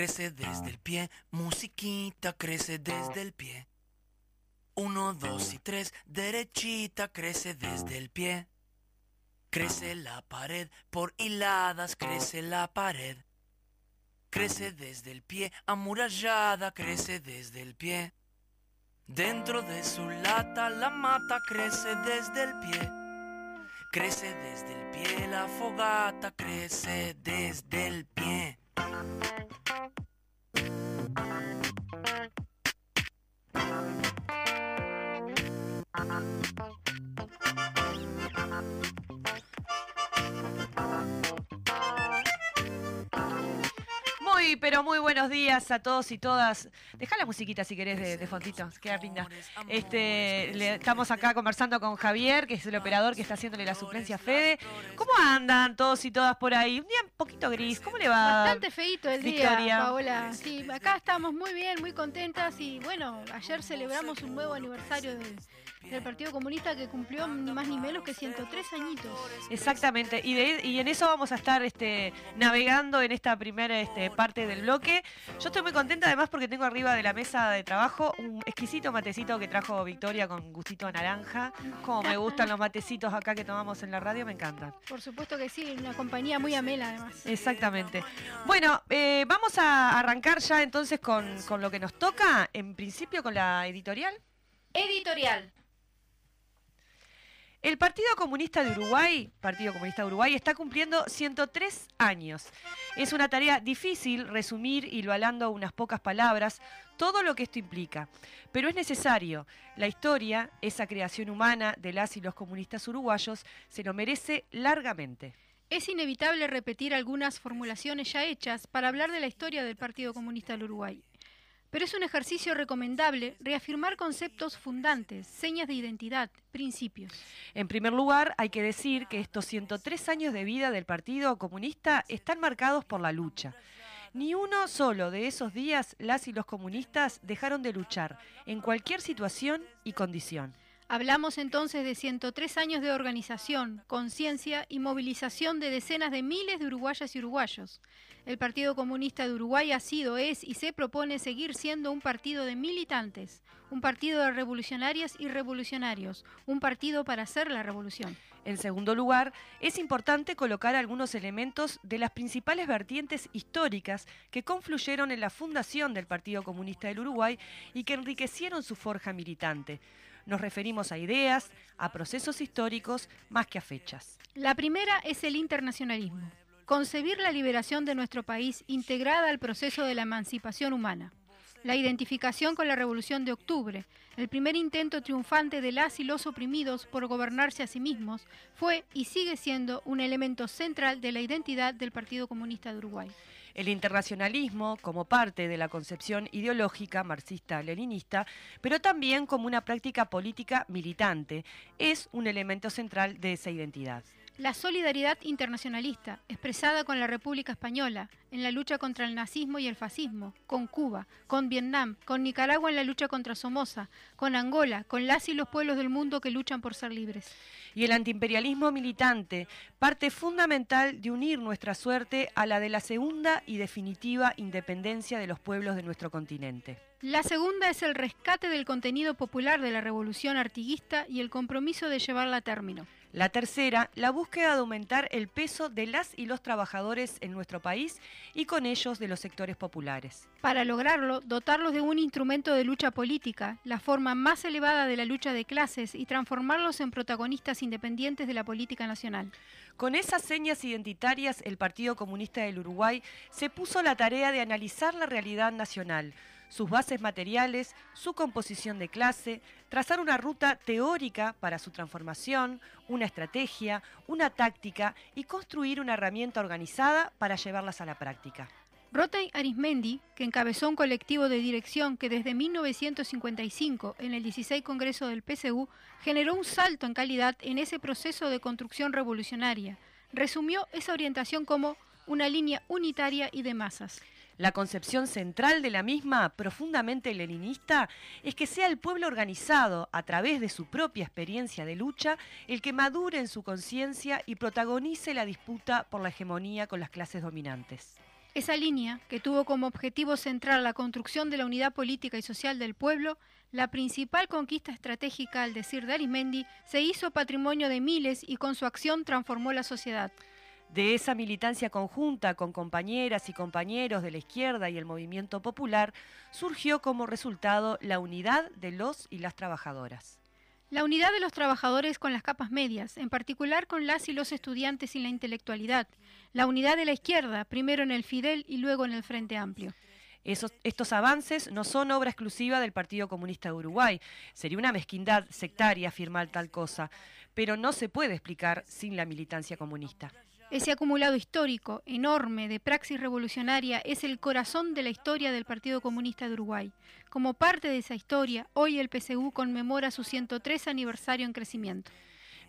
Crece desde el pie, musiquita crece desde el pie. Uno, dos y tres, derechita crece desde el pie. Crece la pared, por hiladas crece la pared. Crece desde el pie, amurallada crece desde el pie. Dentro de su lata la mata crece desde el pie. Crece desde el pie, la fogata crece desde el pie. Muy, buenos días a todos y todas. Deja la musiquita si querés de, de fontito, queda linda. Este, le- estamos acá conversando con Javier, que es el operador que está haciéndole la suplencia a Fede. ¿Cómo andan todos y todas por ahí? Un día un poquito gris, ¿cómo le va? Bastante feíto el Victoria. día, Paola. Sí, acá estamos muy bien, muy contentas y bueno, ayer celebramos un nuevo aniversario del, del Partido Comunista que cumplió ni más ni menos que 103 añitos. Exactamente, y, de- y en eso vamos a estar este, navegando en esta primera este, parte del bloque. Yo estoy muy contenta además porque tengo arriba de la mesa de trabajo un exquisito matecito que trajo Victoria con gustito a naranja. Como me gustan los matecitos acá que tomamos en la radio, me encantan. Por supuesto que sí, una compañía muy amena además. Exactamente. Bueno, eh, vamos a arrancar ya entonces con, con lo que nos toca, en principio con la editorial. Editorial. El Partido Comunista de Uruguay, Partido Comunista de Uruguay, está cumpliendo 103 años. Es una tarea difícil resumir, hilvanando a unas pocas palabras, todo lo que esto implica. Pero es necesario. La historia, esa creación humana de las y los comunistas uruguayos, se lo merece largamente. Es inevitable repetir algunas formulaciones ya hechas para hablar de la historia del Partido Comunista del Uruguay. Pero es un ejercicio recomendable reafirmar conceptos fundantes, señas de identidad, principios. En primer lugar, hay que decir que estos 103 años de vida del Partido Comunista están marcados por la lucha. Ni uno solo de esos días las y los comunistas dejaron de luchar, en cualquier situación y condición. Hablamos entonces de 103 años de organización, conciencia y movilización de decenas de miles de uruguayas y uruguayos. El Partido Comunista de Uruguay ha sido, es y se propone seguir siendo un partido de militantes, un partido de revolucionarias y revolucionarios, un partido para hacer la revolución. En segundo lugar, es importante colocar algunos elementos de las principales vertientes históricas que confluyeron en la fundación del Partido Comunista del Uruguay y que enriquecieron su forja militante. Nos referimos a ideas, a procesos históricos, más que a fechas. La primera es el internacionalismo, concebir la liberación de nuestro país integrada al proceso de la emancipación humana. La identificación con la Revolución de Octubre, el primer intento triunfante de las y los oprimidos por gobernarse a sí mismos, fue y sigue siendo un elemento central de la identidad del Partido Comunista de Uruguay. El internacionalismo como parte de la concepción ideológica marxista-leninista, pero también como una práctica política militante, es un elemento central de esa identidad. La solidaridad internacionalista, expresada con la República Española, en la lucha contra el nazismo y el fascismo, con Cuba, con Vietnam, con Nicaragua en la lucha contra Somoza, con Angola, con las y los pueblos del mundo que luchan por ser libres. Y el antiimperialismo militante, parte fundamental de unir nuestra suerte a la de la segunda y definitiva independencia de los pueblos de nuestro continente. La segunda es el rescate del contenido popular de la revolución artiguista y el compromiso de llevarla a término. La tercera, la búsqueda de aumentar el peso de las y los trabajadores en nuestro país y con ellos de los sectores populares. Para lograrlo, dotarlos de un instrumento de lucha política, la forma más elevada de la lucha de clases y transformarlos en protagonistas independientes de la política nacional. Con esas señas identitarias, el Partido Comunista del Uruguay se puso la tarea de analizar la realidad nacional sus bases materiales, su composición de clase, trazar una ruta teórica para su transformación, una estrategia, una táctica y construir una herramienta organizada para llevarlas a la práctica. Rotay Arismendi, que encabezó un colectivo de dirección que desde 1955, en el 16 Congreso del PCU, generó un salto en calidad en ese proceso de construcción revolucionaria, resumió esa orientación como una línea unitaria y de masas. La concepción central de la misma, profundamente leninista, es que sea el pueblo organizado, a través de su propia experiencia de lucha, el que madure en su conciencia y protagonice la disputa por la hegemonía con las clases dominantes. Esa línea, que tuvo como objetivo central la construcción de la unidad política y social del pueblo, la principal conquista estratégica, al decir de Arimendi, se hizo patrimonio de miles y con su acción transformó la sociedad. De esa militancia conjunta con compañeras y compañeros de la izquierda y el movimiento popular, surgió como resultado la unidad de los y las trabajadoras. La unidad de los trabajadores con las capas medias, en particular con las y los estudiantes y la intelectualidad. La unidad de la izquierda, primero en el Fidel y luego en el Frente Amplio. estos avances no son obra exclusiva del Partido Comunista de Uruguay. Sería una mezquindad sectaria afirmar tal cosa, pero no se puede explicar sin la militancia comunista. Ese acumulado histórico enorme de praxis revolucionaria es el corazón de la historia del Partido Comunista de Uruguay. Como parte de esa historia, hoy el PCU conmemora su 103 aniversario en crecimiento.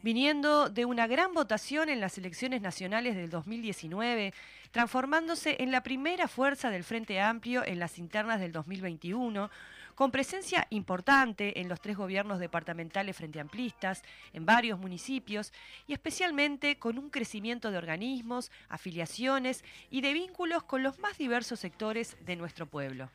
Viniendo de una gran votación en las elecciones nacionales del 2019, transformándose en la primera fuerza del Frente Amplio en las internas del 2021, con presencia importante en los tres gobiernos departamentales frente amplistas, en varios municipios y especialmente con un crecimiento de organismos, afiliaciones y de vínculos con los más diversos sectores de nuestro pueblo.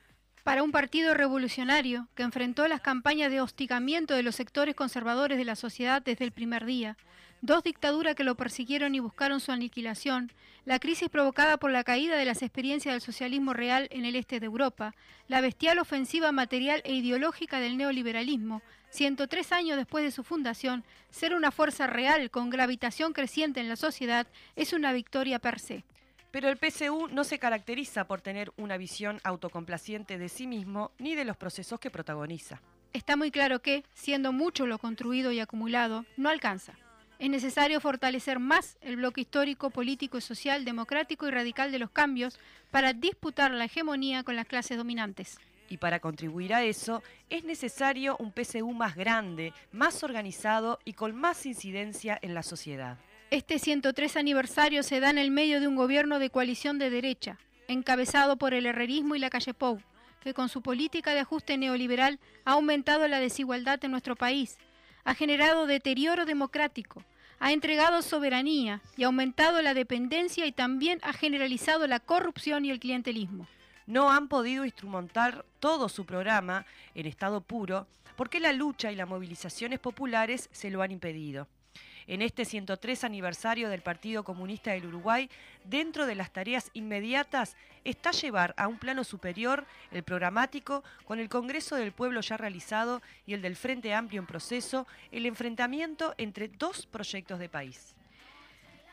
Para un partido revolucionario que enfrentó las campañas de hostigamiento de los sectores conservadores de la sociedad desde el primer día, dos dictaduras que lo persiguieron y buscaron su aniquilación, la crisis provocada por la caída de las experiencias del socialismo real en el este de Europa, la bestial ofensiva material e ideológica del neoliberalismo, 103 años después de su fundación, ser una fuerza real con gravitación creciente en la sociedad es una victoria per se. Pero el PCU no se caracteriza por tener una visión autocomplaciente de sí mismo ni de los procesos que protagoniza. Está muy claro que, siendo mucho lo construido y acumulado, no alcanza. Es necesario fortalecer más el bloque histórico, político y social, democrático y radical de los cambios para disputar la hegemonía con las clases dominantes. Y para contribuir a eso es necesario un PCU más grande, más organizado y con más incidencia en la sociedad. Este 103 aniversario se da en el medio de un gobierno de coalición de derecha, encabezado por el herrerismo y la calle Pou, que con su política de ajuste neoliberal ha aumentado la desigualdad en nuestro país ha generado deterioro democrático, ha entregado soberanía y ha aumentado la dependencia y también ha generalizado la corrupción y el clientelismo. No han podido instrumentar todo su programa en estado puro porque la lucha y las movilizaciones populares se lo han impedido en este 103 aniversario del Partido Comunista del Uruguay, dentro de las tareas inmediatas está llevar a un plano superior el programático con el Congreso del Pueblo ya realizado y el del Frente Amplio en proceso, el enfrentamiento entre dos proyectos de país.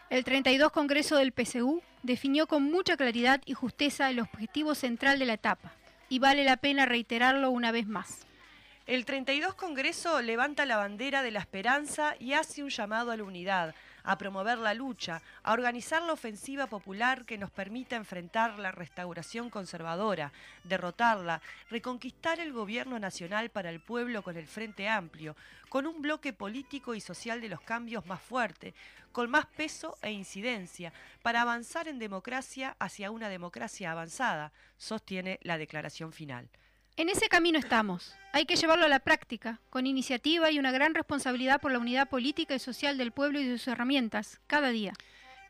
El 32 Congreso del PCU definió con mucha claridad y justeza el objetivo central de la etapa, y vale la pena reiterarlo una vez más. El 32 Congreso levanta la bandera de la esperanza y hace un llamado a la unidad, a promover la lucha, a organizar la ofensiva popular que nos permita enfrentar la restauración conservadora, derrotarla, reconquistar el gobierno nacional para el pueblo con el Frente Amplio, con un bloque político y social de los cambios más fuerte, con más peso e incidencia, para avanzar en democracia hacia una democracia avanzada, sostiene la declaración final. En ese camino estamos. Hay que llevarlo a la práctica, con iniciativa y una gran responsabilidad por la unidad política y social del pueblo y de sus herramientas, cada día.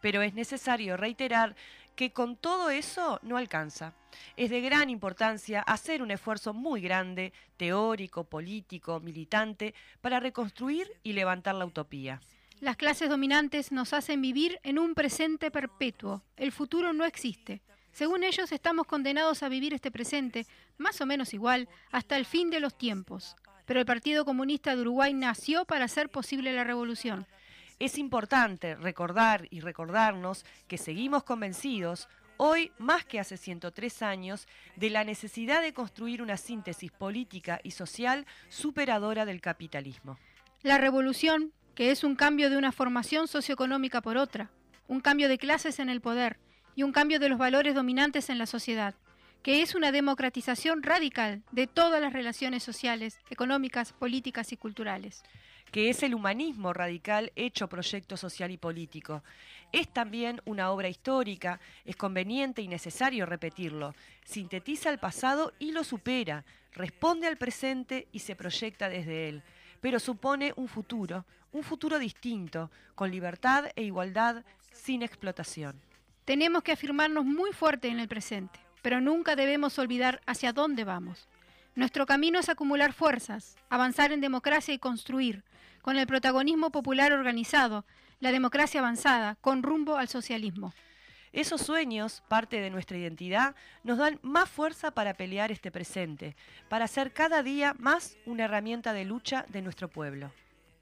Pero es necesario reiterar que con todo eso no alcanza. Es de gran importancia hacer un esfuerzo muy grande, teórico, político, militante, para reconstruir y levantar la utopía. Las clases dominantes nos hacen vivir en un presente perpetuo. El futuro no existe. Según ellos, estamos condenados a vivir este presente, más o menos igual, hasta el fin de los tiempos. Pero el Partido Comunista de Uruguay nació para hacer posible la revolución. Es importante recordar y recordarnos que seguimos convencidos, hoy más que hace 103 años, de la necesidad de construir una síntesis política y social superadora del capitalismo. La revolución, que es un cambio de una formación socioeconómica por otra, un cambio de clases en el poder y un cambio de los valores dominantes en la sociedad, que es una democratización radical de todas las relaciones sociales, económicas, políticas y culturales que es el humanismo radical hecho proyecto social y político. Es también una obra histórica, es conveniente y necesario repetirlo. Sintetiza el pasado y lo supera, responde al presente y se proyecta desde él, pero supone un futuro, un futuro distinto, con libertad e igualdad, sin explotación. Tenemos que afirmarnos muy fuerte en el presente, pero nunca debemos olvidar hacia dónde vamos. Nuestro camino es acumular fuerzas, avanzar en democracia y construir, con el protagonismo popular organizado, la democracia avanzada, con rumbo al socialismo. Esos sueños, parte de nuestra identidad, nos dan más fuerza para pelear este presente, para hacer cada día más una herramienta de lucha de nuestro pueblo.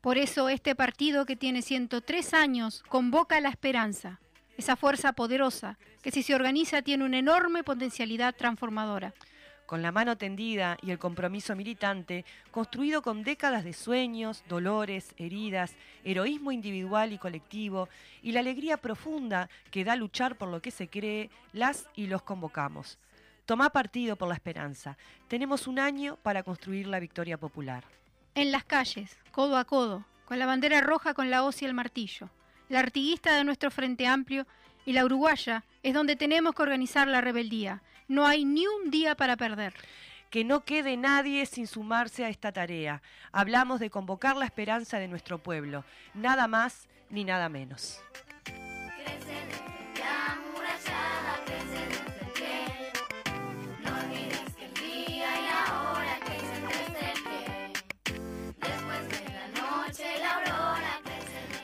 Por eso este partido que tiene 103 años convoca la esperanza, esa fuerza poderosa que si se organiza tiene una enorme potencialidad transformadora con la mano tendida y el compromiso militante, construido con décadas de sueños, dolores, heridas, heroísmo individual y colectivo, y la alegría profunda que da luchar por lo que se cree, las y los convocamos. Toma partido por la esperanza. Tenemos un año para construir la victoria popular. En las calles, codo a codo, con la bandera roja con la hoz y el martillo. La artiguista de nuestro Frente Amplio y la uruguaya es donde tenemos que organizar la rebeldía no hay ni un día para perder. Que no quede nadie sin sumarse a esta tarea. Hablamos de convocar la esperanza de nuestro pueblo. Nada más ni nada menos.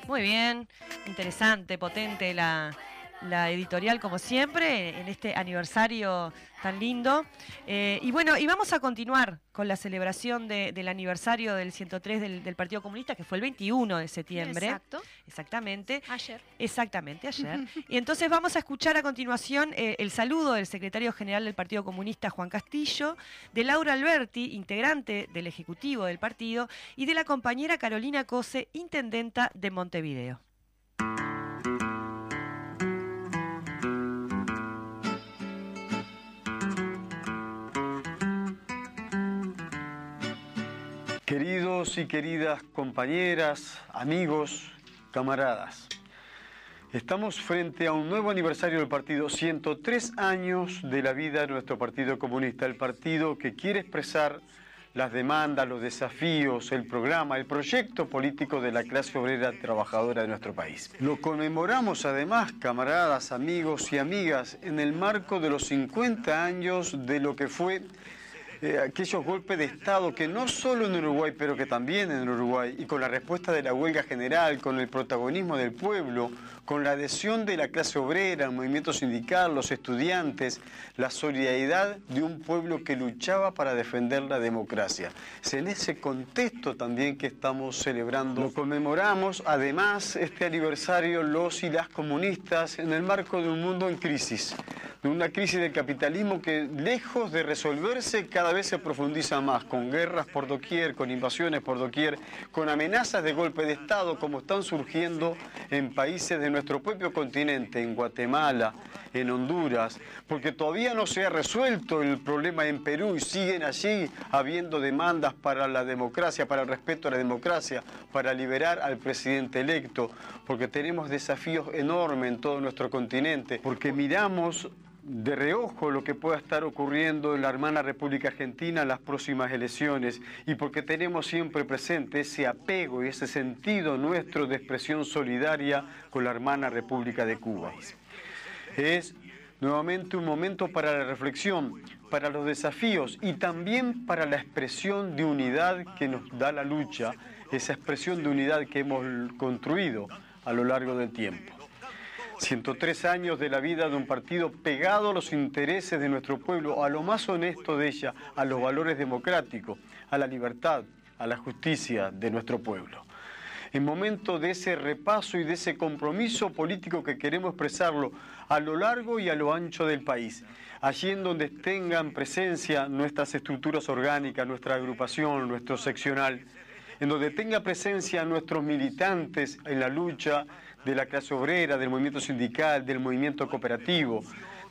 Muy bien, interesante, potente la, la editorial como siempre en este aniversario tan lindo. Eh, y bueno, y vamos a continuar con la celebración del aniversario del 103 del, Partido Comunista, que fue el 21 de septiembre. Exacto. Exactamente. Ayer. Exactamente, ayer. y entonces vamos a escuchar a continuación eh, el saludo del secretario general del Partido Comunista, Juan Castillo, de Laura Alberti, integrante del Ejecutivo del partido, y de la compañera Carolina Cose, intendenta de Montevideo. Queridos y queridas compañeras, amigos, camaradas, estamos frente a un nuevo aniversario del partido, 103 años de la vida de nuestro Partido Comunista, el partido que quiere expresar las demandas, los desafíos, el programa, el proyecto político de la clase obrera trabajadora de nuestro país. Lo conmemoramos además, camaradas, amigos y amigas, en el marco de los 50 años de lo que fue eh, aquellos golpes de Estado que no solo en Uruguay, pero que también en Uruguay, y con la respuesta de la huelga general, con el protagonismo del pueblo, con la adhesión de la clase obrera, el movimiento sindical, los estudiantes, la solidaridad de un pueblo que luchaba para defender la democracia. Es en ese contexto también que estamos celebrando. Lo conmemoramos además este aniversario los y las comunistas en el marco de un mundo en crisis de una crisis del capitalismo que lejos de resolverse cada vez se profundiza más, con guerras por doquier, con invasiones por doquier, con amenazas de golpe de Estado como están surgiendo en países de nuestro propio continente, en Guatemala, en Honduras, porque todavía no se ha resuelto el problema en Perú y siguen allí habiendo demandas para la democracia, para el respeto a la democracia, para liberar al presidente electo, porque tenemos desafíos enormes en todo nuestro continente, porque miramos de reojo lo que pueda estar ocurriendo en la hermana República Argentina en las próximas elecciones y porque tenemos siempre presente ese apego y ese sentido nuestro de expresión solidaria con la hermana República de Cuba. Es nuevamente un momento para la reflexión, para los desafíos y también para la expresión de unidad que nos da la lucha esa expresión de unidad que hemos construido a lo largo del tiempo. 103 años de la vida de un partido pegado a los intereses de nuestro pueblo, a lo más honesto de ella, a los valores democráticos, a la libertad, a la justicia de nuestro pueblo. En momento de ese repaso y de ese compromiso político que queremos expresarlo a lo largo y a lo ancho del país, allí en donde tengan presencia nuestras estructuras orgánicas, nuestra agrupación, nuestro seccional, en donde tenga presencia nuestros militantes en la lucha de la clase obrera, del movimiento sindical, del movimiento cooperativo,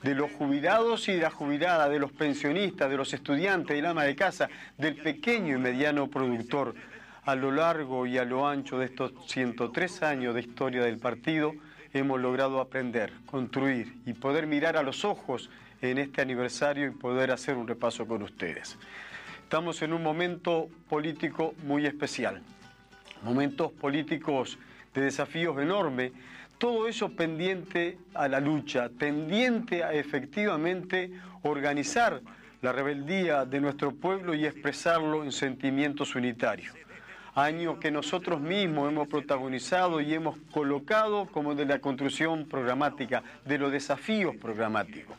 de los jubilados y de las jubiladas, de los pensionistas, de los estudiantes, del ama de casa, del pequeño y mediano productor. A lo largo y a lo ancho de estos 103 años de historia del partido, hemos logrado aprender, construir y poder mirar a los ojos en este aniversario y poder hacer un repaso con ustedes. Estamos en un momento político muy especial, momentos políticos de desafíos enormes, todo eso pendiente a la lucha, pendiente a efectivamente organizar la rebeldía de nuestro pueblo y expresarlo en sentimientos unitarios. Año que nosotros mismos hemos protagonizado y hemos colocado como de la construcción programática, de los desafíos programáticos.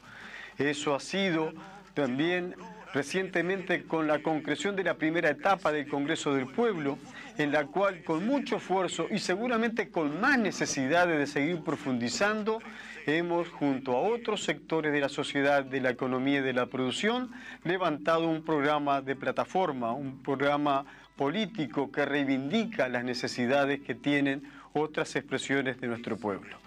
Eso ha sido también recientemente con la concreción de la primera etapa del Congreso del Pueblo, en la cual con mucho esfuerzo y seguramente con más necesidades de seguir profundizando, hemos, junto a otros sectores de la sociedad, de la economía y de la producción, levantado un programa de plataforma, un programa político que reivindica las necesidades que tienen otras expresiones de nuestro pueblo.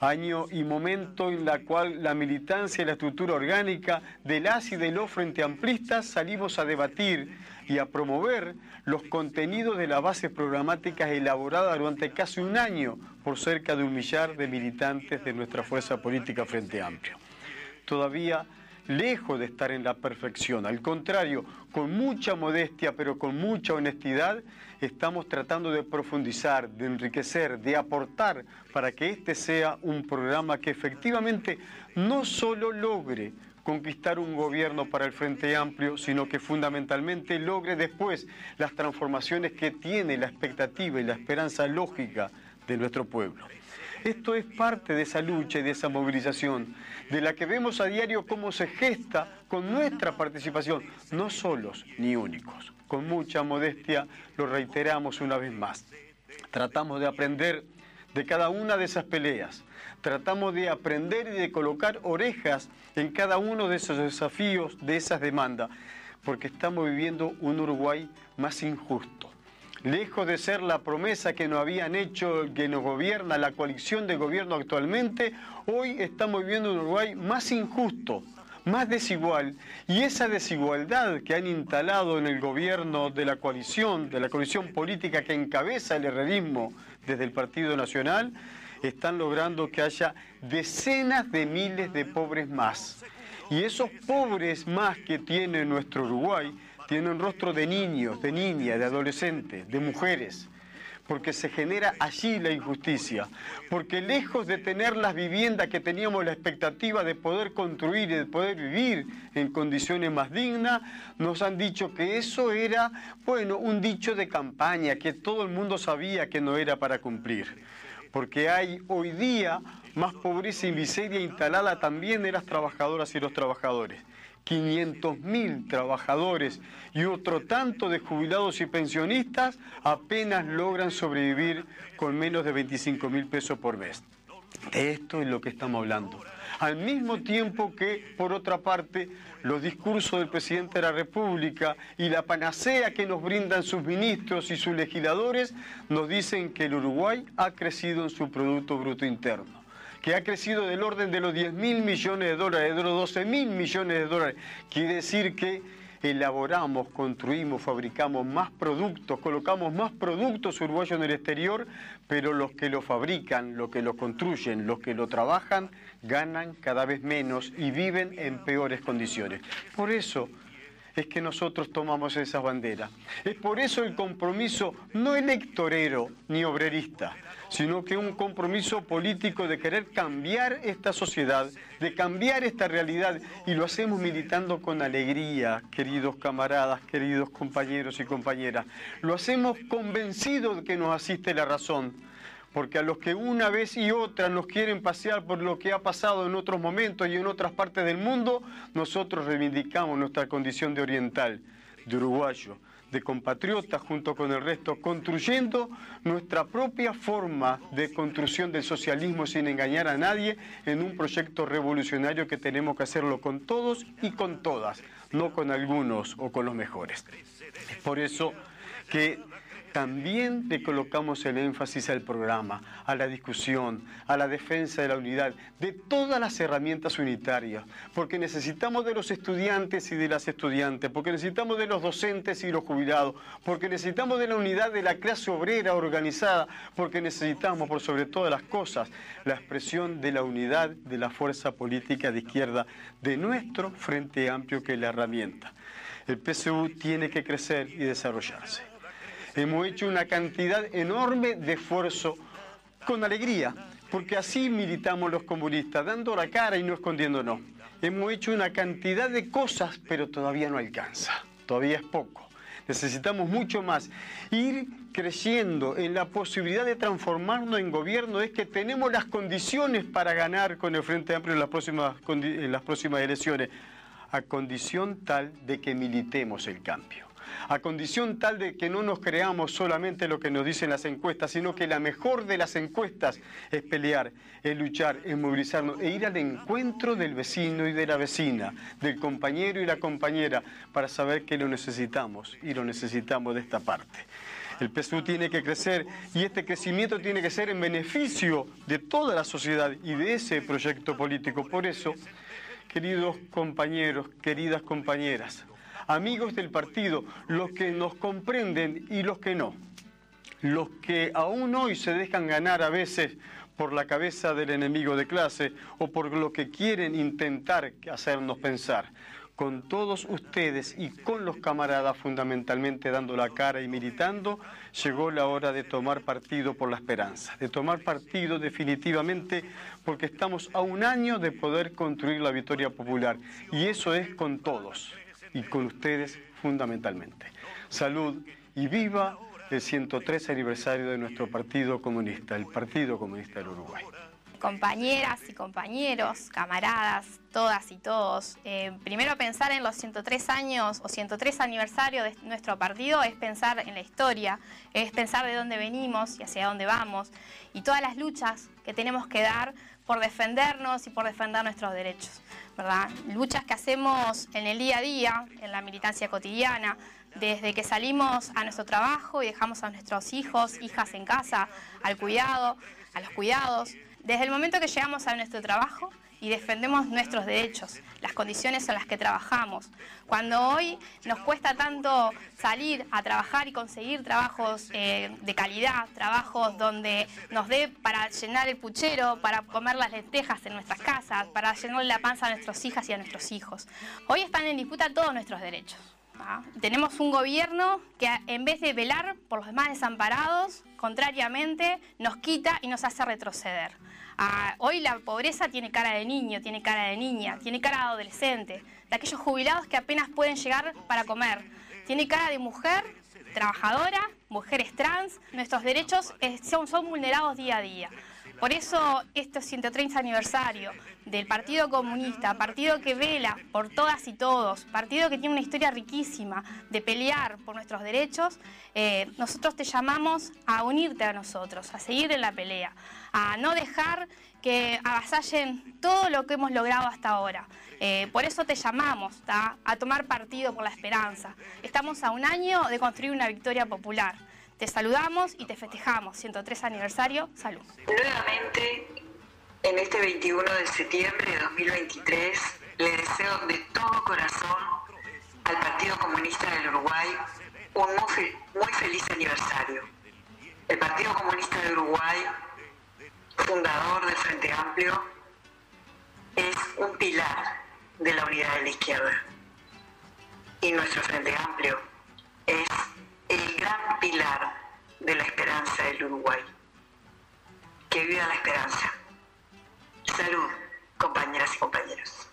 Año y momento en la cual la militancia y la estructura orgánica de las y de los frente amplistas salimos a debatir y a promover los contenidos de las bases programáticas elaboradas durante casi un año por cerca de un millar de militantes de nuestra fuerza política Frente Amplio. Todavía lejos de estar en la perfección. Al contrario, con mucha modestia, pero con mucha honestidad, estamos tratando de profundizar, de enriquecer, de aportar para que este sea un programa que efectivamente no solo logre conquistar un gobierno para el Frente Amplio, sino que fundamentalmente logre después las transformaciones que tiene la expectativa y la esperanza lógica de nuestro pueblo. Esto es parte de esa lucha y de esa movilización, de la que vemos a diario cómo se gesta con nuestra participación, no solos ni únicos. Con mucha modestia lo reiteramos una vez más. Tratamos de aprender de cada una de esas peleas. Tratamos de aprender y de colocar orejas en cada uno de esos desafíos, de esas demandas, porque estamos viviendo un Uruguay más injusto. Lejos de ser la promesa que nos habían hecho que nos gobierna la coalición de gobierno actualmente, hoy estamos viviendo un Uruguay más injusto, más desigual, y esa desigualdad que han instalado en el gobierno de la coalición, de la coalición política que encabeza el herrerismo desde el Partido Nacional, están logrando que haya decenas de miles de pobres más. Y esos pobres más que tiene nuestro Uruguay tienen rostro de niños, de niñas, de adolescentes, de mujeres, porque se genera allí la injusticia, porque lejos de tener las viviendas que teníamos la expectativa de poder construir y de poder vivir en condiciones más dignas, nos han dicho que eso era, bueno, un dicho de campaña, que todo el mundo sabía que no era para cumplir, porque hay hoy día más pobreza y miseria instalada también en las trabajadoras y los trabajadores. 500.000 trabajadores y otro tanto de jubilados y pensionistas apenas logran sobrevivir con menos de 25 mil pesos por mes. De esto es lo que estamos hablando. Al mismo tiempo que, por otra parte, los discursos del presidente de la República y la panacea que nos brindan sus ministros y sus legisladores nos dicen que el Uruguay ha crecido en su Producto Bruto Interno que ha crecido del orden de los 10 mil millones de dólares, de los 12 mil millones de dólares. Quiere decir que elaboramos, construimos, fabricamos más productos, colocamos más productos uruguayos en el exterior, pero los que lo fabrican, los que lo construyen, los que lo trabajan, ganan cada vez menos y viven en peores condiciones. Por eso es que nosotros tomamos esa bandera. Es por eso el compromiso no electorero ni obrerista, sino que un compromiso político de querer cambiar esta sociedad, de cambiar esta realidad, y lo hacemos militando con alegría, queridos camaradas, queridos compañeros y compañeras. Lo hacemos convencidos de que nos asiste la razón porque a los que una vez y otra nos quieren pasear por lo que ha pasado en otros momentos y en otras partes del mundo, nosotros reivindicamos nuestra condición de oriental, de uruguayo, de compatriota junto con el resto, construyendo nuestra propia forma de construcción del socialismo sin engañar a nadie en un proyecto revolucionario que tenemos que hacerlo con todos y con todas, no con algunos o con los mejores. Es por eso que también le colocamos el énfasis al programa, a la discusión, a la defensa de la unidad, de todas las herramientas unitarias, porque necesitamos de los estudiantes y de las estudiantes, porque necesitamos de los docentes y los jubilados, porque necesitamos de la unidad de la clase obrera organizada, porque necesitamos, por sobre todas las cosas, la expresión de la unidad de la fuerza política de izquierda de nuestro Frente Amplio, que es la herramienta. El PSU tiene que crecer y desarrollarse. Hemos hecho una cantidad enorme de esfuerzo con alegría, porque así militamos los comunistas, dando la cara y no escondiéndonos. Hemos hecho una cantidad de cosas, pero todavía no alcanza, todavía es poco. Necesitamos mucho más. Ir creciendo en la posibilidad de transformarnos en gobierno es que tenemos las condiciones para ganar con el Frente Amplio en las próximas, las próximas elecciones, a condición tal de que militemos el cambio a condición tal de que no nos creamos solamente lo que nos dicen las encuestas, sino que la mejor de las encuestas es pelear, es luchar, es movilizarnos e ir al encuentro del vecino y de la vecina, del compañero y la compañera, para saber que lo necesitamos y lo necesitamos de esta parte. El PSU tiene que crecer y este crecimiento tiene que ser en beneficio de toda la sociedad y de ese proyecto político. Por eso, queridos compañeros, queridas compañeras, amigos del partido, los que nos comprenden y los que no, los que aún hoy se dejan ganar a veces por la cabeza del enemigo de clase o por lo que quieren intentar hacernos pensar. Con todos ustedes y con los camaradas fundamentalmente dando la cara y militando, llegó la hora de tomar partido por la esperanza, de tomar partido definitivamente porque estamos a un año de poder construir la victoria popular. Y eso es con todos y con ustedes fundamentalmente. Salud y viva el 103 aniversario de nuestro Partido Comunista, el Partido Comunista del Uruguay. Compañeras y compañeros, camaradas, todas y todos, eh, primero pensar en los 103 años o 103 aniversario de nuestro partido es pensar en la historia, es pensar de dónde venimos y hacia dónde vamos y todas las luchas que tenemos que dar por defendernos y por defender nuestros derechos. ¿Verdad? Luchas que hacemos en el día a día, en la militancia cotidiana, desde que salimos a nuestro trabajo y dejamos a nuestros hijos, hijas en casa, al cuidado, a los cuidados, desde el momento que llegamos a nuestro trabajo y defendemos nuestros derechos, las condiciones en las que trabajamos. Cuando hoy nos cuesta tanto salir a trabajar y conseguir trabajos eh, de calidad, trabajos donde nos dé para llenar el puchero, para comer las lentejas en nuestras casas, para llenar la panza a nuestras hijas y a nuestros hijos. Hoy están en disputa todos nuestros derechos. Tenemos un gobierno que en vez de velar por los demás desamparados, contrariamente nos quita y nos hace retroceder. Ah, hoy la pobreza tiene cara de niño, tiene cara de niña, tiene cara de adolescente, de aquellos jubilados que apenas pueden llegar para comer. Tiene cara de mujer trabajadora, mujeres trans. Nuestros derechos son, son vulnerados día a día. Por eso, este 130 aniversario del Partido Comunista, partido que vela por todas y todos, partido que tiene una historia riquísima de pelear por nuestros derechos, eh, nosotros te llamamos a unirte a nosotros, a seguir en la pelea, a no dejar que avasallen todo lo que hemos logrado hasta ahora. Eh, por eso te llamamos a tomar partido por la esperanza. Estamos a un año de construir una victoria popular. Te saludamos y te festejamos. 103 aniversario, salud. Nuevamente, en este 21 de septiembre de 2023, le deseo de todo corazón al Partido Comunista del Uruguay un muy, feliz aniversario. El Partido Comunista del Uruguay, fundador del Frente Amplio, es un pilar de la unidad de la izquierda. y nuestro Frente Amplio es el gran pilar de la esperanza del Uruguay. Que viva la esperanza. Salud, compañeras y compañeros.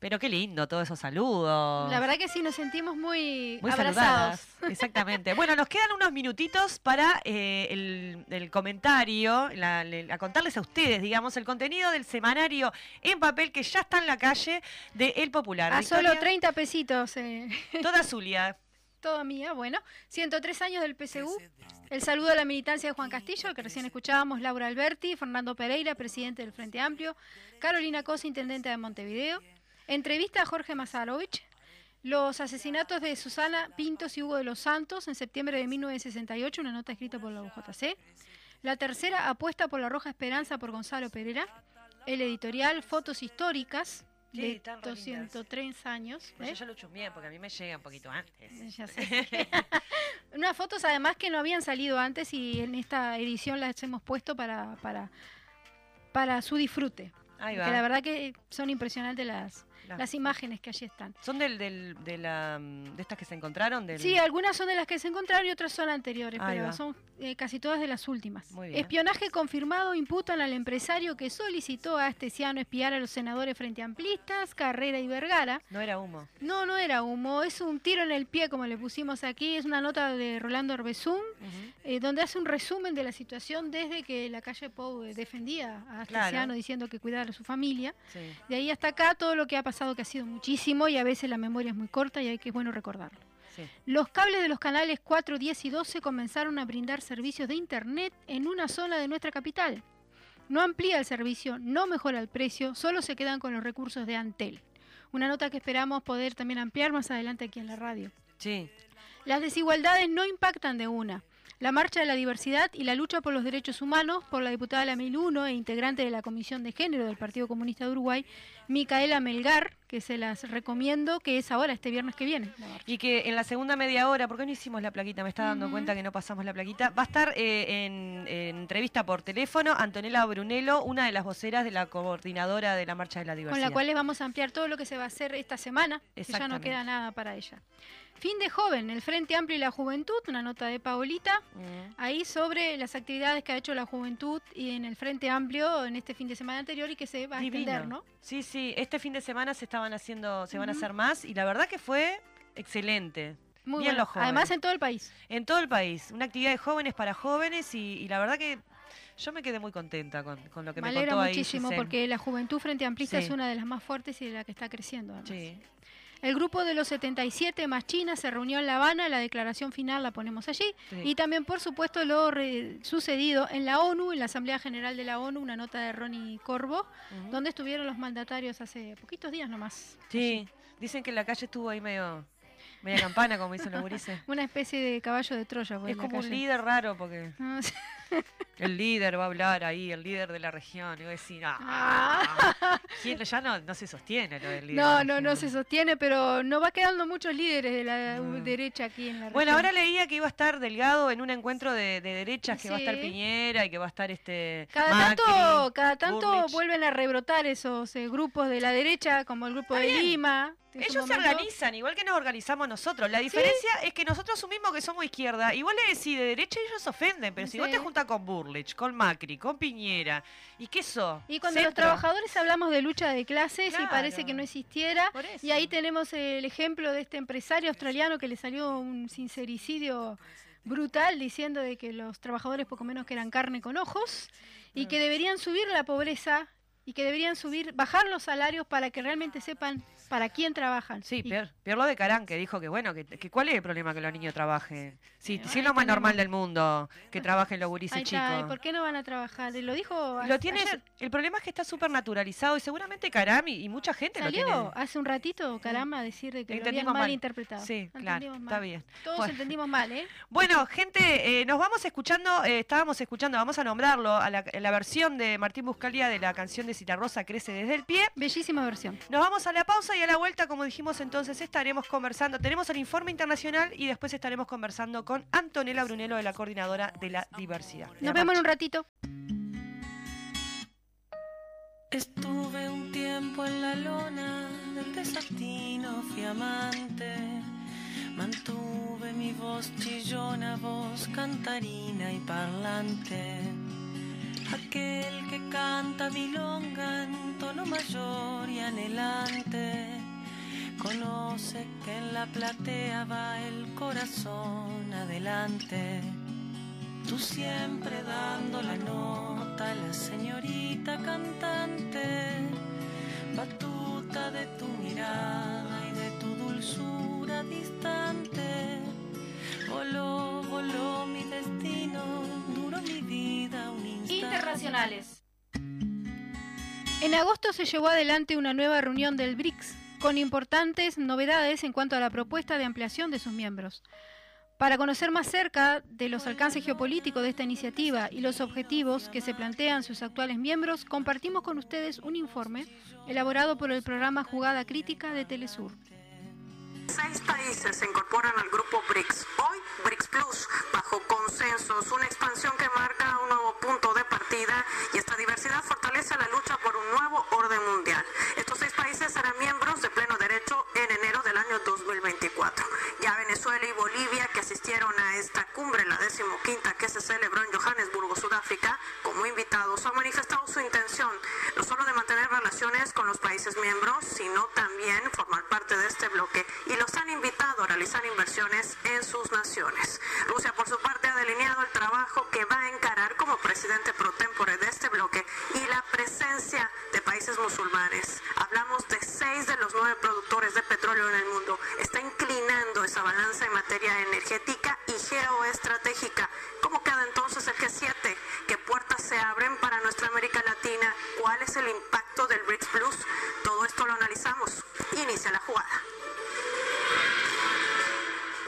Pero qué lindo todos esos saludos. La verdad que sí, nos sentimos muy, Muy abrazados. saludadas. Exactamente. Bueno, nos quedan unos minutitos para eh, el, el comentario, la- a contarles a ustedes, digamos, el contenido del semanario en papel que ya está en la calle de El Popular. A solo Victoria, 30 pesitos. eh, Toda Zulia. toda mía, bueno. 103 años del PSU. El saludo a la militancia de Juan Castillo, que recién escuchábamos, Laura Alberti, Fernando Pereira, presidente del Frente Amplio, Carolina Cosa, intendente de Montevideo. Entrevista a Jorge Mazarovich. Los asesinatos de Susana Pintos y Hugo de los Santos en septiembre de 1968, una nota escrita por la UJC. La tercera apuesta por la Roja Esperanza por Gonzalo Pereira. El editorial Fotos Históricas de están re lindas. 203 años. Pues ¿eh? yo ya lo chumé porque a mí me llega un poquito antes. Ya sé. Unas fotos además que no habían salido antes y en esta edición las hemos puesto para, para, para su disfrute. Ahí Que va. la verdad que son impresionantes las, Las- las imágenes que allí están. ¿Son del, del- de, la, de estas que se encontraron? Del... Sí, algunas son de las que se encontraron y otras son anteriores, Ahí pero va. son eh, casi todas de las últimas. Muy bien. Espionaje confirmado imputan al empresario que solicitó a Astesiano espiar a los senadores frente amplistas, Carrera y Vergara. No era humo. No, no era humo, es un tiro en el pie como le pusimos aquí, es una nota de Rolando Orbezún, Ujú. eh, donde hace un resumen de la situación desde que la calle Pou defendía a Astesiano Claro. diciendo que cuidara a su familia. Sí. De ahí hasta acá todo lo que ha pasado que ha sido muchísimo y a veces la memoria es muy corta y hay que es bueno recordarlo. sí. Los cables de los canales 4, 10 y 12 comenzaron a brindar servicios de internet en una zona de nuestra capital. No amplía el servicio, no mejora el precio, solo se quedan con los recursos de Antel. Una nota que esperamos poder también ampliar más adelante aquí en la radio. Sí. Las desigualdades no impactan de una. La marcha de la diversidad y la lucha por los derechos humanos por la diputada Lamil 1 e integrante de la Comisión de Género del Partido Comunista de Uruguay, Micaela Melgar, que se las recomiendo, que es ahora, este viernes que viene. la. Y que en la segunda media hora, ¿por qué no hicimos la plaquita? Me está dando cuenta que no pasamos la plaquita. Va a estar eh, en, en entrevista por teléfono Antonella Brunello, una de las voceras de la coordinadora de la Marcha de la Con Diversidad. la cual les vamos a ampliar todo lo que se va a hacer esta semana, que ya no queda nada para ella. Fin de joven, el Frente Amplio y la Juventud, una nota de Paolita, Mm. ahí sobre las actividades que ha hecho la juventud y en el Frente Amplio en este fin de semana anterior y que se va a extender, ¿no? Sí, sí. Este fin de semana se estaban haciendo, se van a hacer más y la verdad que fue excelente. Muy Bien bueno. los jóvenes. Además en todo el país. En todo el país. Una actividad de jóvenes para jóvenes y, y la verdad que yo me quedé muy contenta con, con lo que Me me, alegra contó muchísimo porque la juventud frente amplista Sí. es una de las más fuertes y de la que está creciendo. además. Sí. El grupo de los 77 más China se reunió en La Habana, la declaración final la ponemos allí. Sí. Y también, por supuesto, lo re- sucedido en la ONU, en la Asamblea General de la ONU, una nota de Ronnie Corvo, donde estuvieron los mandatarios hace poquitos días nomás. Sí, dicen que la calle estuvo ahí medio, media campana, como dicen los gurises. Una especie de caballo de Troya. por Es como un líder raro porque sí. El líder va a hablar ahí, el líder de la región, y va a decir, ah, Ah. ¿quién- ya no, no se sostiene lo del líder. No, no, no se sostiene, pero no va quedando muchos líderes de la Mm. derecha aquí en la Bueno, región. ahora leía que iba a estar Delgado en un encuentro de, de derechas, que va a estar. Piñera y que va a estar este Cada Macri, tanto, cada tanto vuelven a rebrotar esos eh, grupos de la derecha, como el grupo de bien. Lima. Ellos se organizan, igual que nos organizamos nosotros. La diferencia es que nosotros asumimos que somos izquierda. Igual le decís de derecha y ellos se ofenden. Pero si vos te juntas con Burlich, con Macri, con Piñera, ¿y qué sos? Y cuando los trabajadores hablamos de lucha de clases y parece que no existiera. Eso. Y ahí tenemos el ejemplo de este empresario australiano que le salió un sincericidio brutal diciendo de que los trabajadores poco menos que eran carne con ojos y que deberían subir la pobreza y que deberían subir, bajar los salarios para que realmente sepan para quién trabajan. Sí, Y- Pierre, Pierre de Carán, que dijo que bueno, que, que cuál es el problema que los niños trabajen. Sí, si es lo más tenemos- normal del mundo, que trabajen los gurises Ahí está, ¿y chicos. ¿por qué no van a trabajar? Lo dijo Lo tienes, ayer. el problema es que está súper naturalizado y seguramente Caram y, y mucha gente lo ¿Salió tiene. hace un ratito, caramba, a decir de que lo habían Entendimos mal, mal. interpretado? Sí, Lo claro, entendimos está mal. bien. Todos Bueno. entendimos mal, ¿eh? Bueno, gente, eh, nos vamos escuchando, eh, estábamos escuchando, vamos a nombrarlo, a la, la versión de Martín Buscalia de la canción de Citarrosa Crece desde el pie. Bellísima versión. Nos vamos a la pausa y a la vuelta, como dijimos entonces, estaremos conversando. Tenemos el informe internacional y después estaremos conversando con Antonella Brunello de la Coordinadora de la Diversidad. Nos vemos en un ratito. Estuve un tiempo en la lona del desatino fui amante. Mantuve mi voz chillona, voz cantarina y parlante. Aquel que canta milonga en tono mayor y anhelante. Conoce que en la platea va el corazón adelante. Tú siempre dando la nota, la señorita cantante, batuta En agosto se llevó adelante una nueva reunión del BRICS, con importantes novedades en cuanto a la propuesta de ampliación de sus miembros. Para conocer más cerca de los alcances geopolíticos de esta iniciativa y los objetivos que se plantean sus actuales miembros, compartimos con ustedes un informe elaborado por el programa Jugada Crítica de Telesur. Seis países se incorporan al grupo BRICS. Hoy, BRICS Plus, bajo consensos, una expansión que marca un nuevo punto de partida y esta diversidad fortalece la lucha por un nuevo orden mundial. Estos seis países serán miembros de pleno derecho en enero del año 2024. Ya Venezuela y Bolivia, que asistieron a esta cumbre, la decimoquinta que se celebró en Johannesburgo, Sudáfrica, como invitados, han manifestado su intención no solo de mantener relaciones con los países miembros, sino también formar parte de este bloque y los han invitado a realizar inversiones en sus naciones. Rusia, por su parte, ha delineado el trabajo que va a encarar como presidente pro tempore de este bloque y la presencia de países musulmanes. Hablamos de seis de los nueve productores de petróleo en el mundo. Está inclinando esa balanza en materia energética y geoestratégica. ¿Cómo queda entonces el G7? ¿Qué puertas se abren para nuestra América Latina? ¿Cuál es el impacto del BRICS Plus? Todo esto lo analizamos. Inicia la jugada.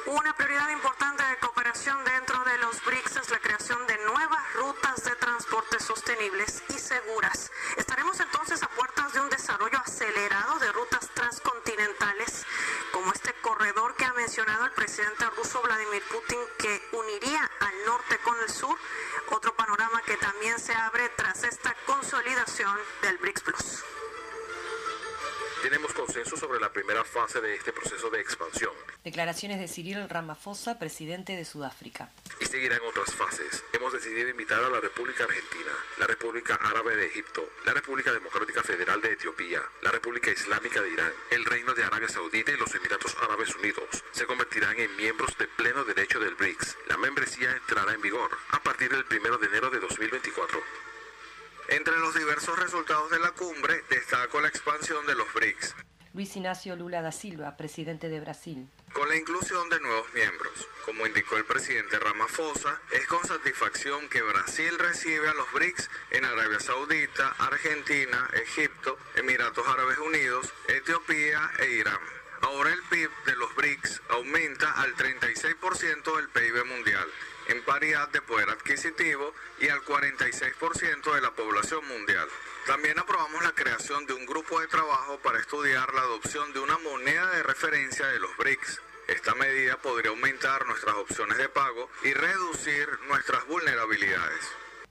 Una prioridad importante de cooperación dentro de los BRICS es la creación de nuevas rutas de transporte sostenibles y seguras. Estaremos entonces a puertas de un desarrollo acelerado de rutas transcontinentales, como este corredor que ha mencionado presidente ruso Vladimir Putin, que uniría al norte con el sur, otro panorama que también se abre tras esta consolidación del BRICS Plus. Tenemos consenso sobre la primera fase de este proceso de expansión Declaraciones de Cyril Ramaphosa, presidente de Sudáfrica. y seguirán otras fases. Hemos decidido invitar a la República Argentina, la República Árabe de Egipto, la República Democrática Federal de Etiopía, la República Islámica de Irán, el Reino de Arabia Saudita y los Emiratos Árabes Unidos. Se convertirán en miembros de pleno derecho del BRICS. La membresía entrará en vigor a partir del 1 de enero de 2024. Entre los diversos resultados de la cumbre, destaco la expansión de los BRICS, Luis Ignacio Lula da Silva, presidente de Brasil. con la inclusión de nuevos miembros. Como indicó el presidente Ramaphosa, es con satisfacción que Brasil recibe a los BRICS en Arabia Saudita, Argentina, Egipto, Emiratos Árabes Unidos, Etiopía e Irán. Ahora el PIB de los BRICS aumenta al 36% del PIB mundial, en paridad de poder adquisitivo y al 46% de la población mundial. También aprobamos la creación de un grupo de trabajo para estudiar la adopción de una moneda de referencia de los BRICS. Esta medida podría aumentar nuestras opciones de pago y reducir nuestras vulnerabilidades.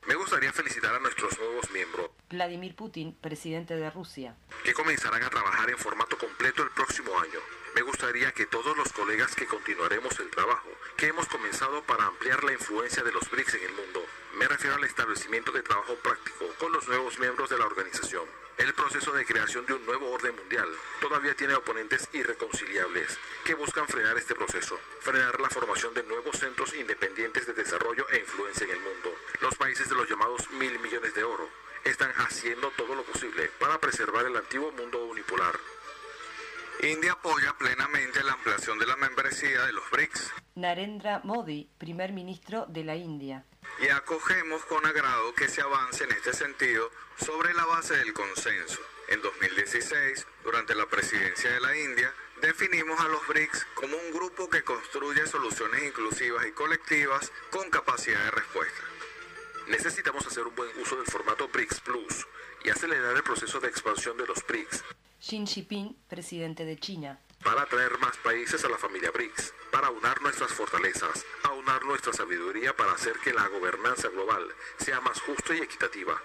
Me gustaría felicitar a nuestros nuevos miembros Vladimir Putin, presidente de Rusia. que comenzarán a trabajar en formato completo el próximo año. Me gustaría que todos los colegas que continuaremos el trabajo que hemos comenzado para ampliar la influencia de los BRICS en el mundo. Me refiero al establecimiento de trabajo práctico con los nuevos miembros de la organización. El proceso de creación de un nuevo orden mundial todavía tiene oponentes irreconciliables que buscan frenar este proceso, frenar la formación de nuevos centros independientes de desarrollo e influencia en el mundo. Los países de los llamados mil millones de oro están haciendo todo lo posible para preservar el antiguo mundo unipolar. India apoya plenamente la ampliación de la membresía de los BRICS Narendra Modi, primer ministro de la India. y acogemos con agrado que se avance en este sentido sobre la base del consenso. En 2016, durante la presidencia de la India, definimos a los BRICS como un grupo que construye soluciones inclusivas y colectivas con capacidad de respuesta. Necesitamos hacer un buen uso del formato BRICS Plus y acelerar el proceso de expansión de los BRICS Xi Jinping, presidente de China. para atraer más países a la familia BRICS, para aunar nuestras fortalezas, aunar nuestra sabiduría para hacer que la gobernanza global sea más justa y equitativa.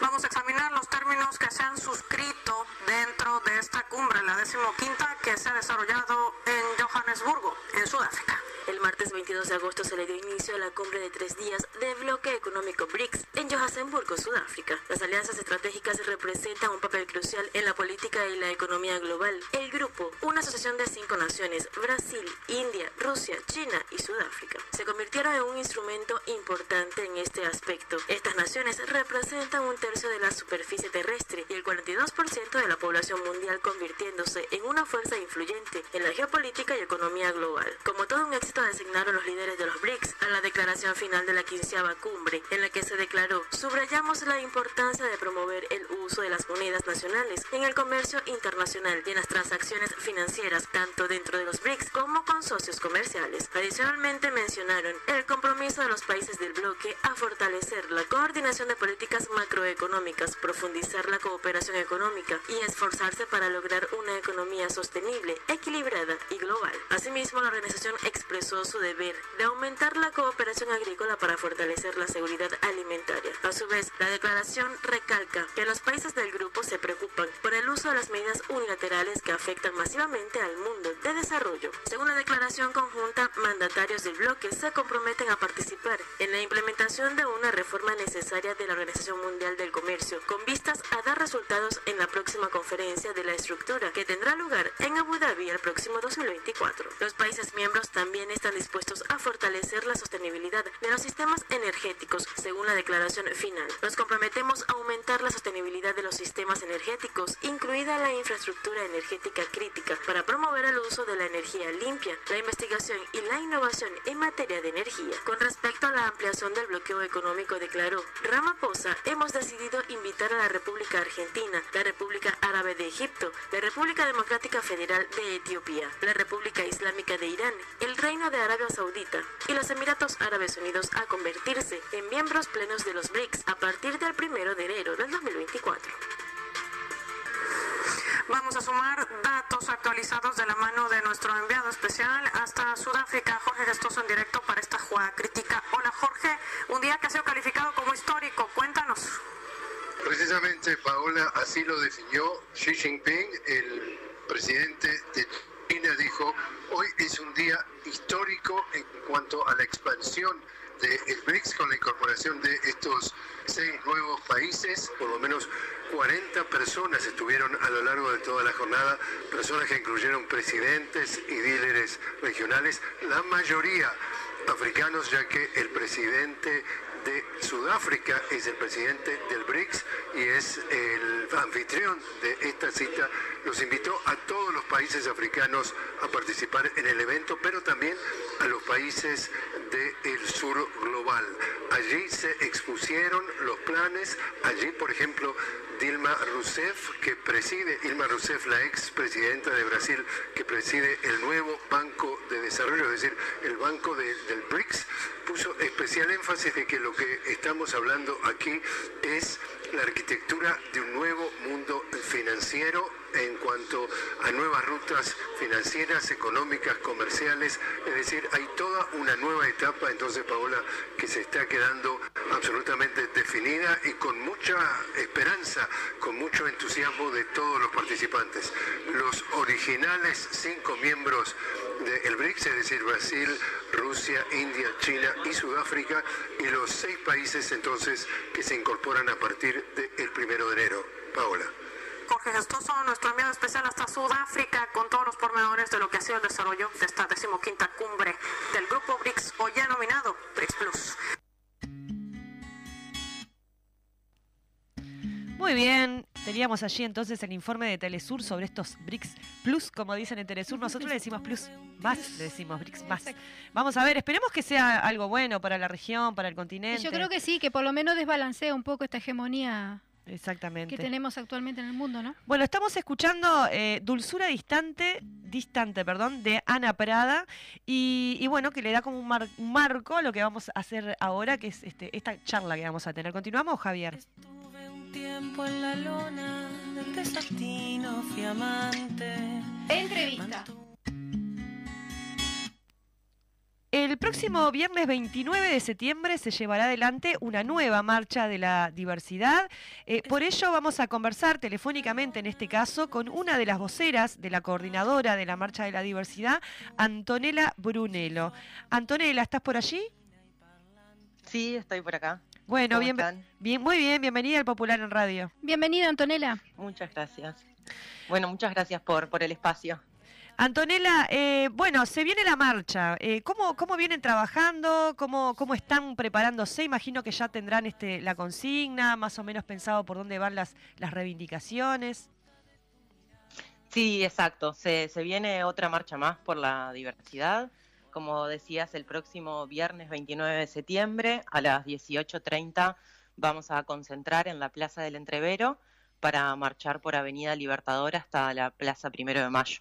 Vamos a examinar los términos que se han suscrito dentro de esta cumbre, la decimoquinta, que se ha desarrollado en Johannesburgo, en Sudáfrica. El martes 22 de agosto se le dio inicio a la cumbre de tres días de bloque económico BRICS en Johannesburgo, Sudáfrica. Las alianzas estratégicas representan un papel crucial en la política y la economía global. El grupo, una asociación de cinco naciones, Brasil, India, Rusia, China y Sudáfrica, se convirtieron en un instrumento importante en este aspecto. Estas naciones representan un tercio de la superficie terrestre y el 42% de la población mundial convirtiéndose en una fuerza influyente en la geopolítica y economía global. Como todo un éxito designaron los líderes de los BRICS a la declaración final de la quinceava cumbre, en la que se declaró, subrayamos la importancia de promover el uso de las monedas nacionales en el comercio internacional y en las transacciones financieras, tanto dentro de los BRICS como con socios comerciales. Adicionalmente mencionaron el compromiso de los países del bloque a fortalecer la coordinación de políticas macroeconómicas, profundizar la cooperación económica y esforzarse para lograr una economía sostenible, equilibrada y global. Asimismo, la organización expresó su deber de aumentar la cooperación agrícola para fortalecer la seguridad alimentaria. A su vez, la declaración recalca que los países del grupo se preocupan por el uso de las medidas unilaterales que afectan masivamente al mundo de desarrollo. Según la declaración conjunta, mandatarios del bloque se comprometen a participar en la implementación de una reforma necesaria de la Organización Mundial del Comercio, con vistas a dar resultados en la próxima conferencia de la estructura que tendrá lugar en Abu Dhabi el próximo 2024. Los países miembros también están dispuestos a fortalecer la sostenibilidad de los sistemas energéticos, según la declaración final. Nos comprometemos a aumentar la sostenibilidad de los sistemas energéticos, incluida la infraestructura energética crítica, para promover el uso de la energía limpia, la investigación y la innovación en materia de energía. Con respecto a la ampliación del bloqueo económico, declaró Ramaphosa, hemos decidido invitar a la República Argentina, la República Árabe de Egipto, la República Democrática Federal de Etiopía, la República Islámica de Irán, el Reino de Arabia Saudita y los Emiratos Árabes Unidos a convertirse en miembros plenos de los BRICS a partir del 1 de enero del 2024. Vamos a sumar datos actualizados de la mano de nuestro enviado especial hasta Sudáfrica, Jorge Gestoso, en directo para esta jugada crítica. Hola Jorge, un día que ha sido calificado como histórico, cuéntanos. Precisamente, Paola, así lo definió Xi Jinping, el presidente de China, dijo, hoy es un día histórico en cuanto a la expansión del BRICS con la incorporación de estos seis nuevos países, por lo menos 40 personas estuvieron a lo largo de toda la jornada, personas que incluyeron presidentes y líderes regionales, la mayoría africanos, ya que el presidente de Sudáfrica es el presidente del BRICS y es el anfitrión de esta cita. Los invitó a todos los países africanos a participar en el evento, pero también a los países del sur global. Allí se expusieron los planes, allí por ejemplo Dilma Rousseff, que preside, Dilma Rousseff, la ex presidenta de Brasil, que preside el nuevo Banco de Desarrollo, es decir, el Banco de, del BRICS, puso especial énfasis de que lo que estamos hablando aquí es la arquitectura de un nuevo mundo financiero en cuanto a nuevas rutas financieras, económicas, comerciales, es decir, hay toda una nueva etapa, entonces Paola, que se está quedando absolutamente definida y con mucha esperanza, con mucho entusiasmo de todos los participantes. Los originales cinco miembros del BRICS, es decir, Brasil, Rusia, India, China y Sudáfrica, y los seis países entonces que se incorporan a partir del primero de enero. Paola. Jorge Gestoso, nuestro enviado especial hasta Sudáfrica, con todos los pormenores de lo que ha sido el desarrollo de esta decimoquinta cumbre del grupo BRICS, hoy ya nominado BRICS Plus. Muy bien, teníamos allí entonces el informe de Telesur sobre estos BRICS Plus, como dicen en Telesur, nosotros le decimos Plus más, le decimos BRICS más. Vamos a ver, esperemos que sea algo bueno para la región, para el continente. Yo creo que sí, que por lo menos desbalancea un poco esta hegemonía Exactamente. que tenemos actualmente en el mundo, ¿no? Bueno, estamos escuchando eh, Dulzura Distante, Distante, perdón, de Ana Prada, y, y bueno, que le da como un, mar- un marco a lo que vamos a hacer ahora, que es este, esta charla que vamos a tener. ¿Continuamos, Javier? tiempo en la lona del desatino fui amante. Entrevista. El próximo viernes 29 de septiembre se llevará adelante una nueva marcha de la diversidad. Eh, por ello vamos a conversar telefónicamente en este caso con una de las voceras de la coordinadora de la marcha de la diversidad, Antonella Brunello. Antonella, ¿estás por allí? Sí, estoy por acá. Bueno, ¿Cómo bien, están? bien, muy bien, bienvenida al Popular en Radio. Bienvenida, Antonella. Muchas gracias. Bueno, muchas gracias por, por el espacio. Antonella, eh, bueno, se viene la marcha. Eh, ¿cómo, ¿Cómo vienen trabajando? ¿Cómo, ¿Cómo están preparándose? Imagino que ya tendrán este, la consigna, más o menos pensado por dónde van las, las reivindicaciones. Sí, exacto. Se, se viene otra marcha más por la diversidad. Como decías, el próximo viernes 29 de septiembre a las 18.30 vamos a concentrar en la Plaza del Entrevero para marchar por Avenida Libertadora hasta la Plaza Primero de Mayo.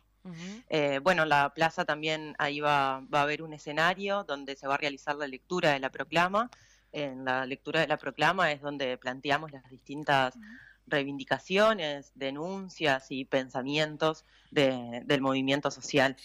Eh, bueno, la plaza también ahí va, va a haber un escenario donde se va a realizar la lectura de la proclama. En la lectura de la proclama es donde planteamos las distintas reivindicaciones, denuncias y pensamientos de- del movimiento social.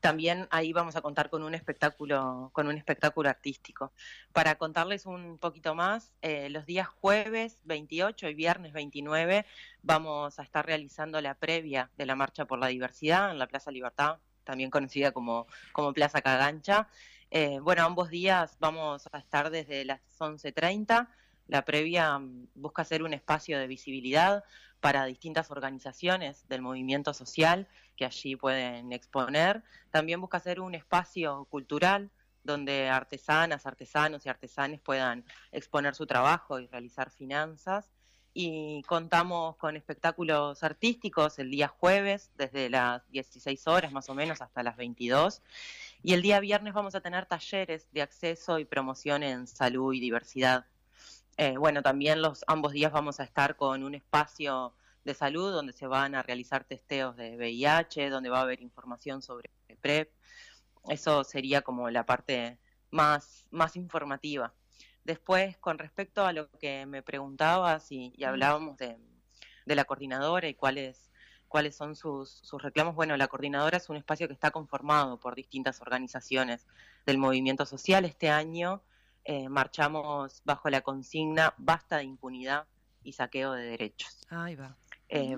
También ahí vamos a contar con un espectáculo, con un espectáculo artístico. Para contarles un poquito más, eh, los días jueves 28 y viernes 29 vamos a estar realizando la previa de la Marcha por la Diversidad en la Plaza Libertad, también conocida como, como Plaza Cagancha. Eh, bueno, ambos días vamos a estar desde las 11.30. La previa mm, busca ser un espacio de visibilidad para distintas organizaciones del movimiento social que allí pueden exponer. También busca ser un espacio cultural donde artesanas, artesanos y artesanes puedan exponer su trabajo y realizar finanzas. Y contamos con espectáculos artísticos el día jueves, desde las 16 horas más o menos hasta las 22. Y el día viernes vamos a tener talleres de acceso y promoción en salud y diversidad. Eh, bueno, también los ambos días vamos a estar con un espacio de salud donde se van a realizar testeos de VIH, donde va a haber información sobre PrEP. Eso sería como la parte más, más informativa. Después, con respecto a lo que me preguntabas y, y hablábamos de, de la coordinadora y cuáles cuáles son sus, sus reclamos. Bueno, la coordinadora es un espacio que está conformado por distintas organizaciones del movimiento social. Este año eh, marchamos bajo la consigna Basta de impunidad y saqueo de derechos. Ahí va. Eh,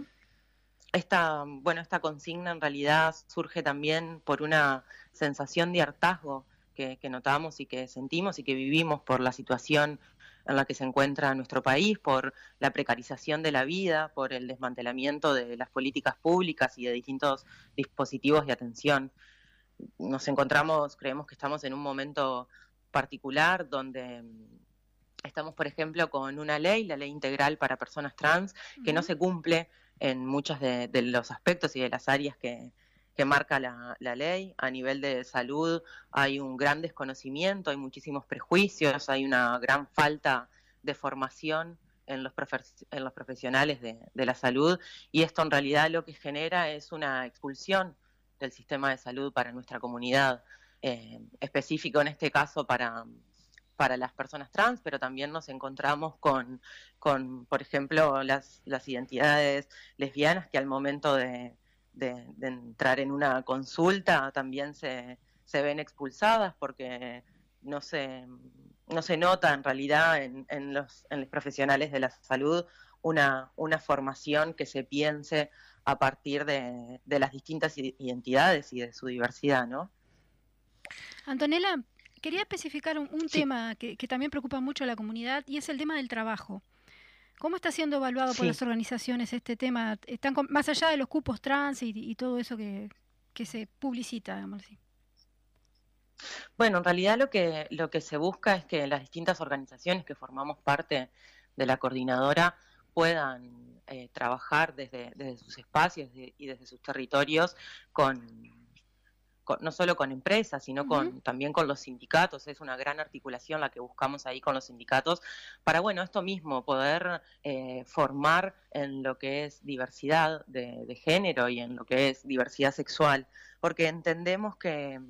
esta, bueno, esta consigna en realidad surge también por una sensación de hartazgo que, que notamos y que sentimos y que vivimos por la situación en la que se encuentra nuestro país, por la precarización de la vida, por el desmantelamiento de las políticas públicas y de distintos dispositivos de atención. Nos encontramos, creemos que estamos en un momento particular donde mm, estamos, por ejemplo, con una ley, la ley integral para personas trans, que no se cumple en muchos de, de los aspectos y de las áreas que, que marca la, la, ley. A nivel de salud hay un gran desconocimiento, hay muchísimos prejuicios, hay una gran falta de formación en los, en los profesionales de, de, la salud y esto en realidad lo que genera es una expulsión del sistema de salud para nuestra comunidad, eh, específico en este caso para, para las personas trans, pero también nos encontramos con, con por ejemplo, las, las identidades lesbianas que al momento de, de, entrar en una consulta también se, se ven expulsadas porque no se, no se nota en realidad en, en, los, en los profesionales de la salud una, una formación que se piense a partir de, de las distintas identidades y de su diversidad, ¿no? Antonella, quería especificar un, un sí. tema que, que, también preocupa mucho a la comunidad y es el tema del trabajo. ¿Cómo está siendo evaluado sí. por las organizaciones este tema? Están con, más allá de los cupos trans y, y todo eso que, que, se publicita, digamos así. Bueno, en realidad lo que, lo que se busca es que las distintas organizaciones que formamos parte de la coordinadora puedan eh, trabajar desde, desde, sus espacios y desde sus territorios con, con, no solo con empresas, sino con, uh -huh. también con los sindicatos. Es una gran articulación la que buscamos ahí con los sindicatos para, bueno, esto mismo, poder eh, formar en lo que es diversidad de, de, género y en lo que es diversidad sexual, porque entendemos que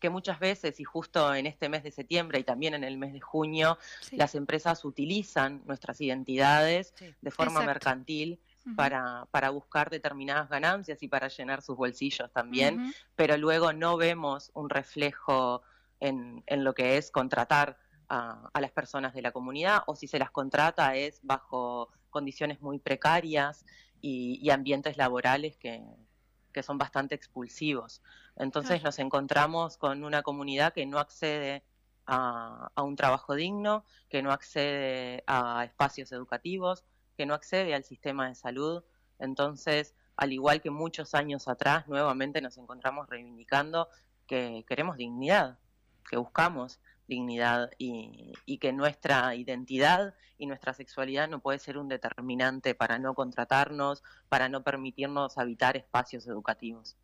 que muchas veces, y justo en este mes de septiembre y también en el mes de junio, sí. las empresas utilizan nuestras identidades sí. de forma Exacto. mercantil uh -huh. para, para buscar determinadas ganancias y para llenar sus bolsillos también, uh -huh. pero luego no vemos un reflejo en, en lo que es contratar a, a, las personas de la comunidad o si se las contrata es bajo condiciones muy precarias y, y ambientes laborales que, que, son bastante expulsivos. Entonces nos encontramos con una comunidad que no accede a, a un trabajo digno, que no accede a espacios educativos, que no accede al sistema de salud. Entonces, al igual que muchos años atrás, nuevamente nos encontramos reivindicando que queremos dignidad, que buscamos dignidad y, que nuestra identidad y nuestra sexualidad no puede ser un determinante para no contratarnos, para no permitirnos habitar espacios educativos.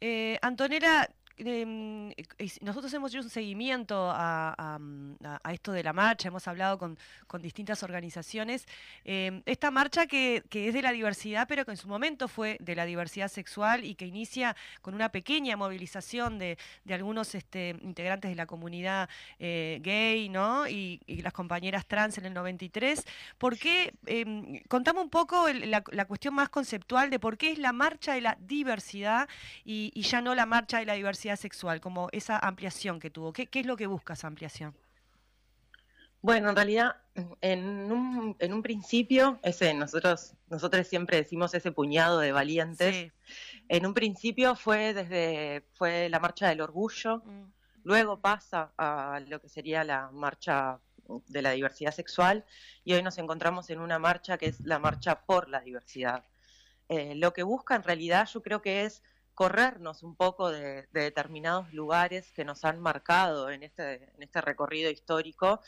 Eh, Antonera, eh, nosotros hemos hecho un seguimiento a, esto de la marcha, hemos hablado con, distintas organizaciones. Eh, esta marcha que, es de la diversidad, pero que en su momento fue de la diversidad sexual y que inicia con una pequeña movilización de, algunos este, integrantes de la comunidad eh, gay ¿no? Y, las compañeras trans en el 93. ¿Por qué? Em, contame un poco la, cuestión más conceptual de por qué es la marcha de la diversidad y ya no la marcha de la diversidad sexual, como esa ampliación que tuvo. ¿Qué, qué es lo que busca esa ampliación? Bueno, en realidad, en un, en un principio, ese, nosotros, nosotros siempre decimos ese puñado de valientes. Sí. En un principio fue desde fue la marcha del orgullo, mm. luego pasa a lo que sería la marcha de la diversidad sexual y hoy nos encontramos en una marcha que es la marcha por la diversidad. Eh, lo que busca en realidad yo creo que es corrernos un poco de, de, determinados lugares que nos han marcado en este, en este recorrido histórico,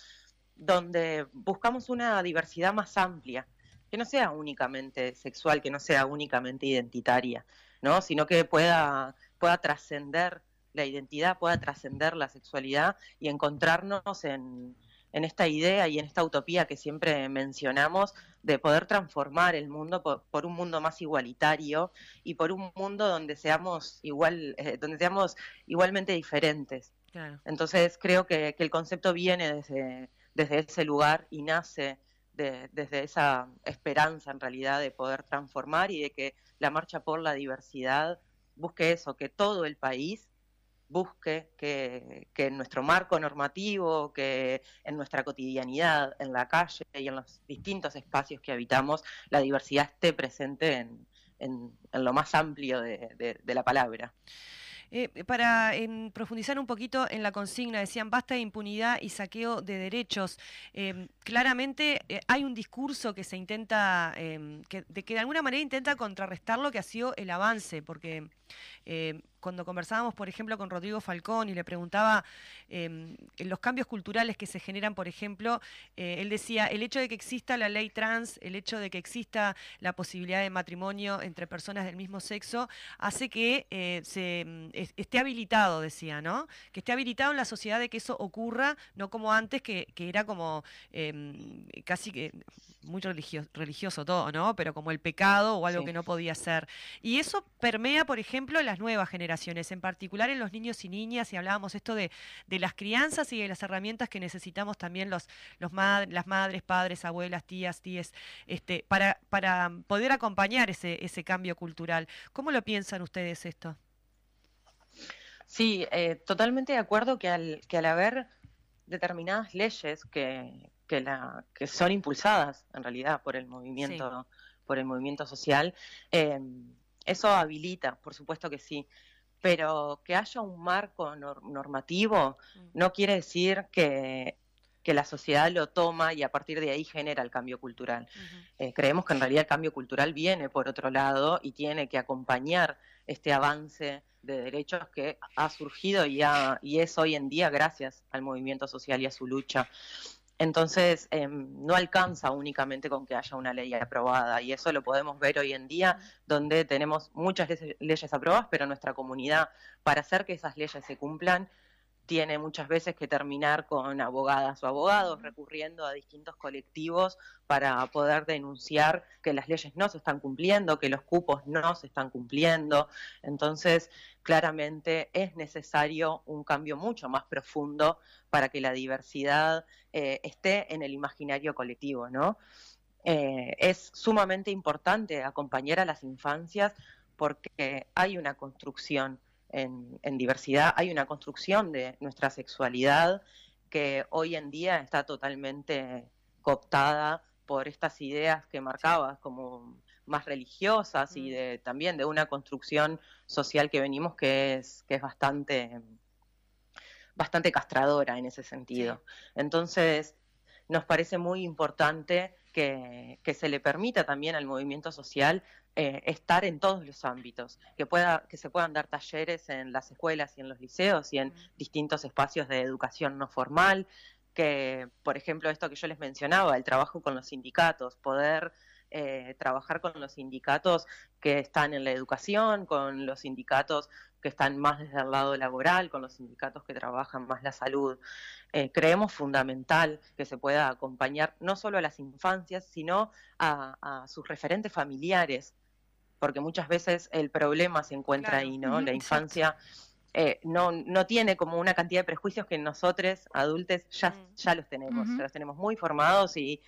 donde buscamos una diversidad más amplia, que no sea únicamente sexual, que no sea únicamente identitaria, ¿no? sino que pueda, pueda trascender la identidad, pueda trascender la sexualidad y encontrarnos en, en esta idea y en esta utopía que siempre mencionamos de poder transformar el mundo por, por un mundo más igualitario y por un mundo donde seamos igual, eh, donde seamos igualmente diferentes. Claro. Entonces creo que, que, el concepto viene desde, desde ese lugar y nace de, desde esa esperanza en realidad de poder transformar y de que la marcha por la diversidad busque eso, que todo el país busque que, en nuestro marco normativo, que en nuestra cotidianidad, en la calle y en los distintos espacios que habitamos, la diversidad esté presente en, lo más amplio de, la palabra. Eh, para eh, profundizar un poquito en la consigna, decían basta de impunidad y saqueo de derechos. Eh, claramente hay un discurso que se intenta, de que de alguna manera intenta contrarrestar lo que ha sido el avance, porque cuando conversábamos, por ejemplo, con Rodrigo Falcón y le preguntaba eh, los cambios culturales que se generan, por ejemplo, eh, él decía, el hecho de que exista la ley trans, el hecho de que exista la posibilidad de matrimonio entre personas del mismo sexo, hace que eh, se esté habilitado, decía, ¿no? Que esté habilitado en la sociedad de que eso ocurra, no como antes, que, que era como em, casi que muy religioso, religioso todo, ¿no? Pero como el pecado o algo sí. que no podía ser. Y eso permea, por ejemplo, las nuevas generaciones, en particular en los niños y niñas, y hablábamos esto de, de las crianzas y de las herramientas que necesitamos también los, los mad las madres, padres, abuelas, tías, tías, este, para, para poder acompañar ese, ese cambio cultural. ¿Cómo lo piensan ustedes esto? Sí, eh, totalmente de acuerdo que al, que al haber determinadas leyes que, que, la, que son impulsadas en realidad por el movimiento, sí. por el movimiento social, eh, eso habilita, por supuesto que sí, pero que haya un marco normativo mm. no quiere decir que, que, la sociedad lo toma y a partir de ahí genera el cambio cultural. Uh -huh. eh, creemos que en realidad el cambio cultural viene por otro lado y tiene que acompañar este avance de derechos que ha surgido y, ha, y es hoy en día gracias al movimiento social y a su lucha. Entonces, eh, no alcanza únicamente con que haya una ley aprobada y eso lo podemos ver hoy en día, donde tenemos muchas leyes aprobadas, pero nuestra comunidad, para hacer que esas leyes se cumplan, tiene muchas veces que terminar con abogadas o abogados recurriendo a distintos colectivos para poder denunciar que las leyes no se están cumpliendo, que los cupos no se están cumpliendo. Entonces, claramente es necesario un cambio mucho más profundo para que la diversidad eh, esté en el imaginario colectivo, ¿no? Eh, es sumamente importante acompañar a las infancias porque hay una construcción en, diversidad, hay una construcción de nuestra sexualidad que hoy en día está totalmente cooptada por estas ideas que marcabas como más religiosas y de, también de una construcción social que venimos que es, que es bastante, bastante castradora en ese sentido. Entonces, nos parece muy importante que, se le permita también al movimiento social eh, estar en todos los ámbitos, que, pueda, que se puedan dar talleres en las escuelas y en los liceos y en distintos espacios de educación no formal, que, por ejemplo, esto que yo les mencionaba, el trabajo con los sindicatos, poder eh, trabajar con los sindicatos que están en la educación, con los sindicatos que están más desde el lado laboral, con los sindicatos que trabajan más la salud. Eh, creemos fundamental que se pueda acompañar no solo a las infancias, sino a, sus referentes familiares, porque muchas veces el problema se encuentra ahí, ¿no? la infancia eh, no, no tiene como una cantidad de prejuicios que nosotros, adultos, ya, mm. ya los tenemos, ya los tenemos muy formados y,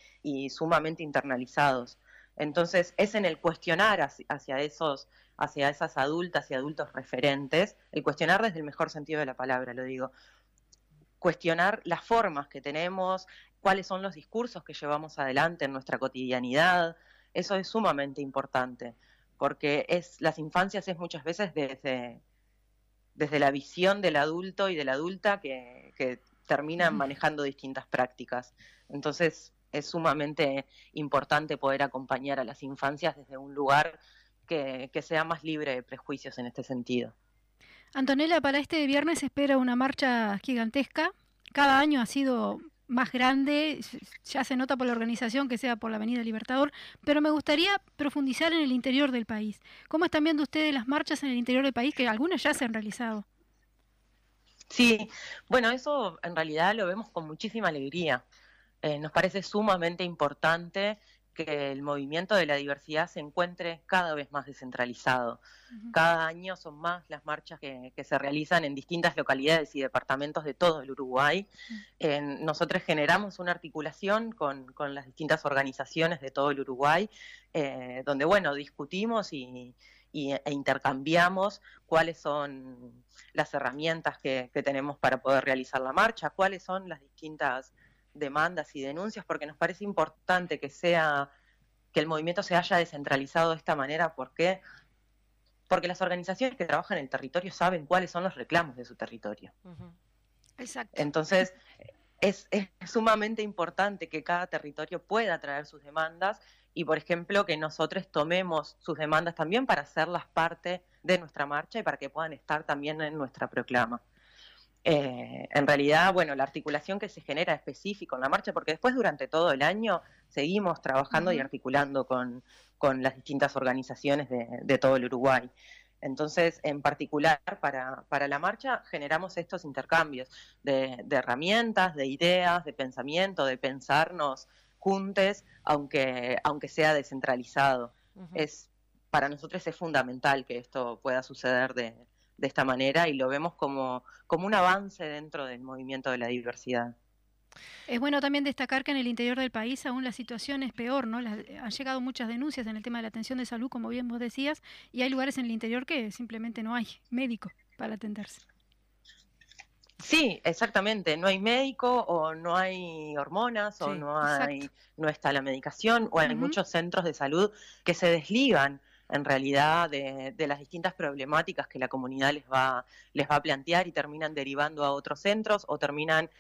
sumamente internalizados. Entonces, es en el cuestionar hacia, esos, hacia esas adultas y adultos referentes, el cuestionar desde el mejor sentido de la palabra, lo digo, cuestionar las formas que tenemos, cuáles son los discursos que llevamos adelante en nuestra cotidianidad, eso es sumamente importante, porque es, las infancias es muchas veces desde desde la visión del adulto y de la adulta que, terminan manejando distintas prácticas. Entonces, es sumamente importante poder acompañar a las infancias desde un lugar que, que, sea más libre de prejuicios en este sentido. Antonella, para este viernes se espera una marcha gigantesca. Cada año ha sido más grande, ya se nota por la organización que sea por la Avenida Libertador, pero me gustaría profundizar en el interior del país. ¿Cómo están viendo ustedes las marchas en el interior del país, que algunas ya se han realizado? Sí, bueno, eso en realidad lo vemos con muchísima alegría. Eh, nos parece sumamente importante que el movimiento de la diversidad se encuentre cada vez más descentralizado. Cada año son más las marchas que, se realizan en distintas localidades y departamentos de todo el Uruguay. nosotros generamos una articulación con, las distintas organizaciones de todo el Uruguay, eh, donde, bueno, discutimos y, e intercambiamos cuáles son las herramientas que tenemos para poder realizar la marcha, cuáles son las distintas demandas y denuncias porque nos parece importante que sea que el movimiento se haya descentralizado de esta manera porque porque las organizaciones que trabajan en el territorio saben cuáles son los reclamos de su territorio. Exacto. Entonces, es, es, sumamente importante que cada territorio pueda traer sus demandas y, por ejemplo, que nosotros tomemos sus demandas también para hacerlas parte de nuestra marcha y para que puedan estar también en nuestra proclama. Eh, en realidad, bueno, la articulación que se genera específico en la marcha, porque después durante todo el año seguimos trabajando y articulando con, las distintas organizaciones de, todo el Uruguay. Entonces, en particular para, la marcha generamos estos intercambios de, herramientas, de ideas, de pensamiento, de pensarnos juntos, aunque, aunque sea descentralizado. es, para nosotros es fundamental que esto pueda suceder de, de esta manera y lo vemos como, como un avance dentro del movimiento de la diversidad. Es bueno también destacar que en el interior del país aún la situación es peor, ¿no? han llegado muchas denuncias en el tema de la atención de salud, como bien vos decías, y hay lugares en el interior que simplemente no hay médico para atenderse. Sí, exactamente. No hay médico o no hay hormonas o no hay no está la medicación o hay muchos centros de salud que se desligan en realidad de, las distintas problemáticas que la comunidad les va, les va a plantear y terminan derivando a otros centros o terminan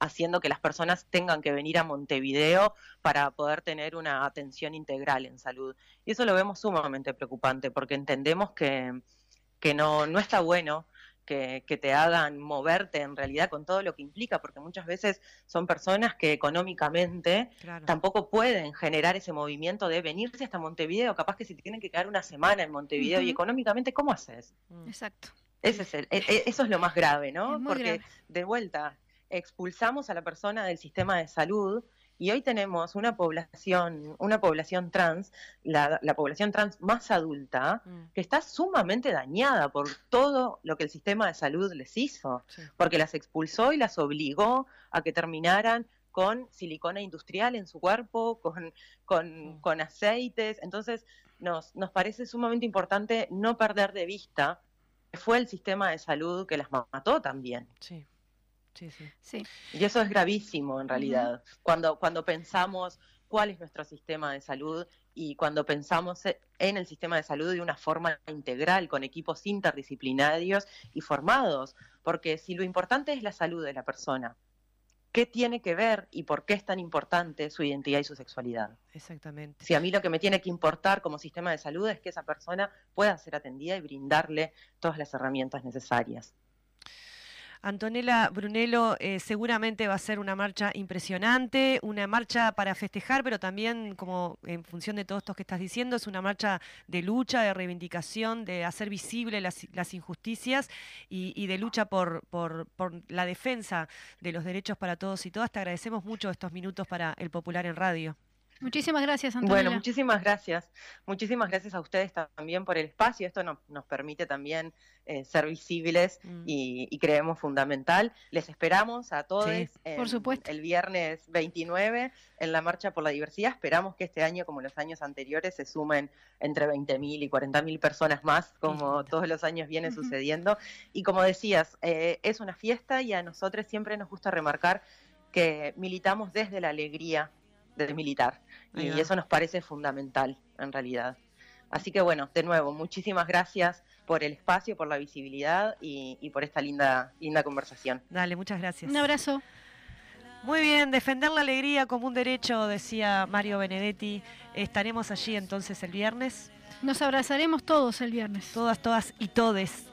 haciendo que las personas tengan que venir a Montevideo para poder tener una atención integral en salud. Y eso lo vemos sumamente preocupante porque entendemos que, que no, no está bueno que, te hagan moverte en realidad con todo lo que implica, porque muchas veces son personas que económicamente tampoco pueden generar ese movimiento de venirse hasta Montevideo, capaz que si te tienen que quedar una semana en Montevideo y económicamente, ¿cómo haces? Mm. Exacto. Ese es el, e, e, eso es lo más grave, ¿no? Porque de vuelta, expulsamos a la persona del sistema de salud y hoy tenemos una población, una población trans, la, población trans más adulta, mm. que está sumamente dañada por todo lo que el sistema de salud les hizo, porque las expulsó y las obligó a que terminaran con silicona industrial en su cuerpo, con, con, mm. con aceites. Entonces, nos, nos parece sumamente importante no perder de vista fue el sistema de salud que las mató también. Sí. Sí, sí. Sí. Y eso es gravísimo en realidad. cuando, cuando pensamos cuál es nuestro sistema de salud y cuando pensamos e- en el sistema de salud de una forma integral, con equipos interdisciplinarios y formados, porque si lo importante es la salud de la persona, ¿qué tiene que ver y por qué es tan importante su identidad y su sexualidad? Exactamente. Si a mí lo que me tiene que importar como sistema de salud es que esa persona pueda ser atendida y brindarle todas las herramientas necesarias. Antonella Brunello, eh, seguramente va a ser una marcha impresionante, una marcha para festejar, pero también, como en función de todo esto que estás diciendo, es una marcha de lucha, de reivindicación, de hacer visible las, injusticias y, y de lucha por, por, por la defensa de los derechos para todos y todas. Te agradecemos mucho estos minutos para El Popular en Radio. Muchísimas gracias, Antonella. Bueno, muchísimas gracias. Muchísimas gracias a ustedes también por el espacio. Esto no- nos permite también eh, ser visibles Mm. y, y creemos fundamental. Les esperamos a todos Sí, por supuesto. el viernes 29 en la Marcha por la Diversidad. Esperamos que este año, como los años anteriores, se sumen entre 20.000 y 40.000 personas más, como todos los años viene sucediendo. Y como decías, eh, es una fiesta y a nosotros siempre nos gusta remarcar que militamos desde la alegría de militar. Y eso nos parece fundamental, en realidad. Así que bueno, de nuevo, muchísimas gracias por el espacio, por la visibilidad y, y por esta linda, linda conversación. Dale, muchas gracias. Un abrazo. Muy bien, defender la alegría como un derecho, decía Mario Benedetti. Estaremos allí entonces el viernes. Nos abrazaremos todos el viernes. Todas, todas y todes.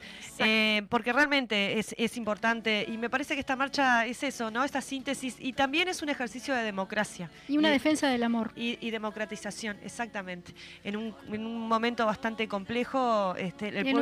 Eh, porque realmente es, es importante y me parece que esta marcha es eso, ¿no? Esta síntesis y también es un ejercicio de democracia. Y una defensa del amor. Y, y democratización, exactamente. En un, en un momento bastante complejo, este, el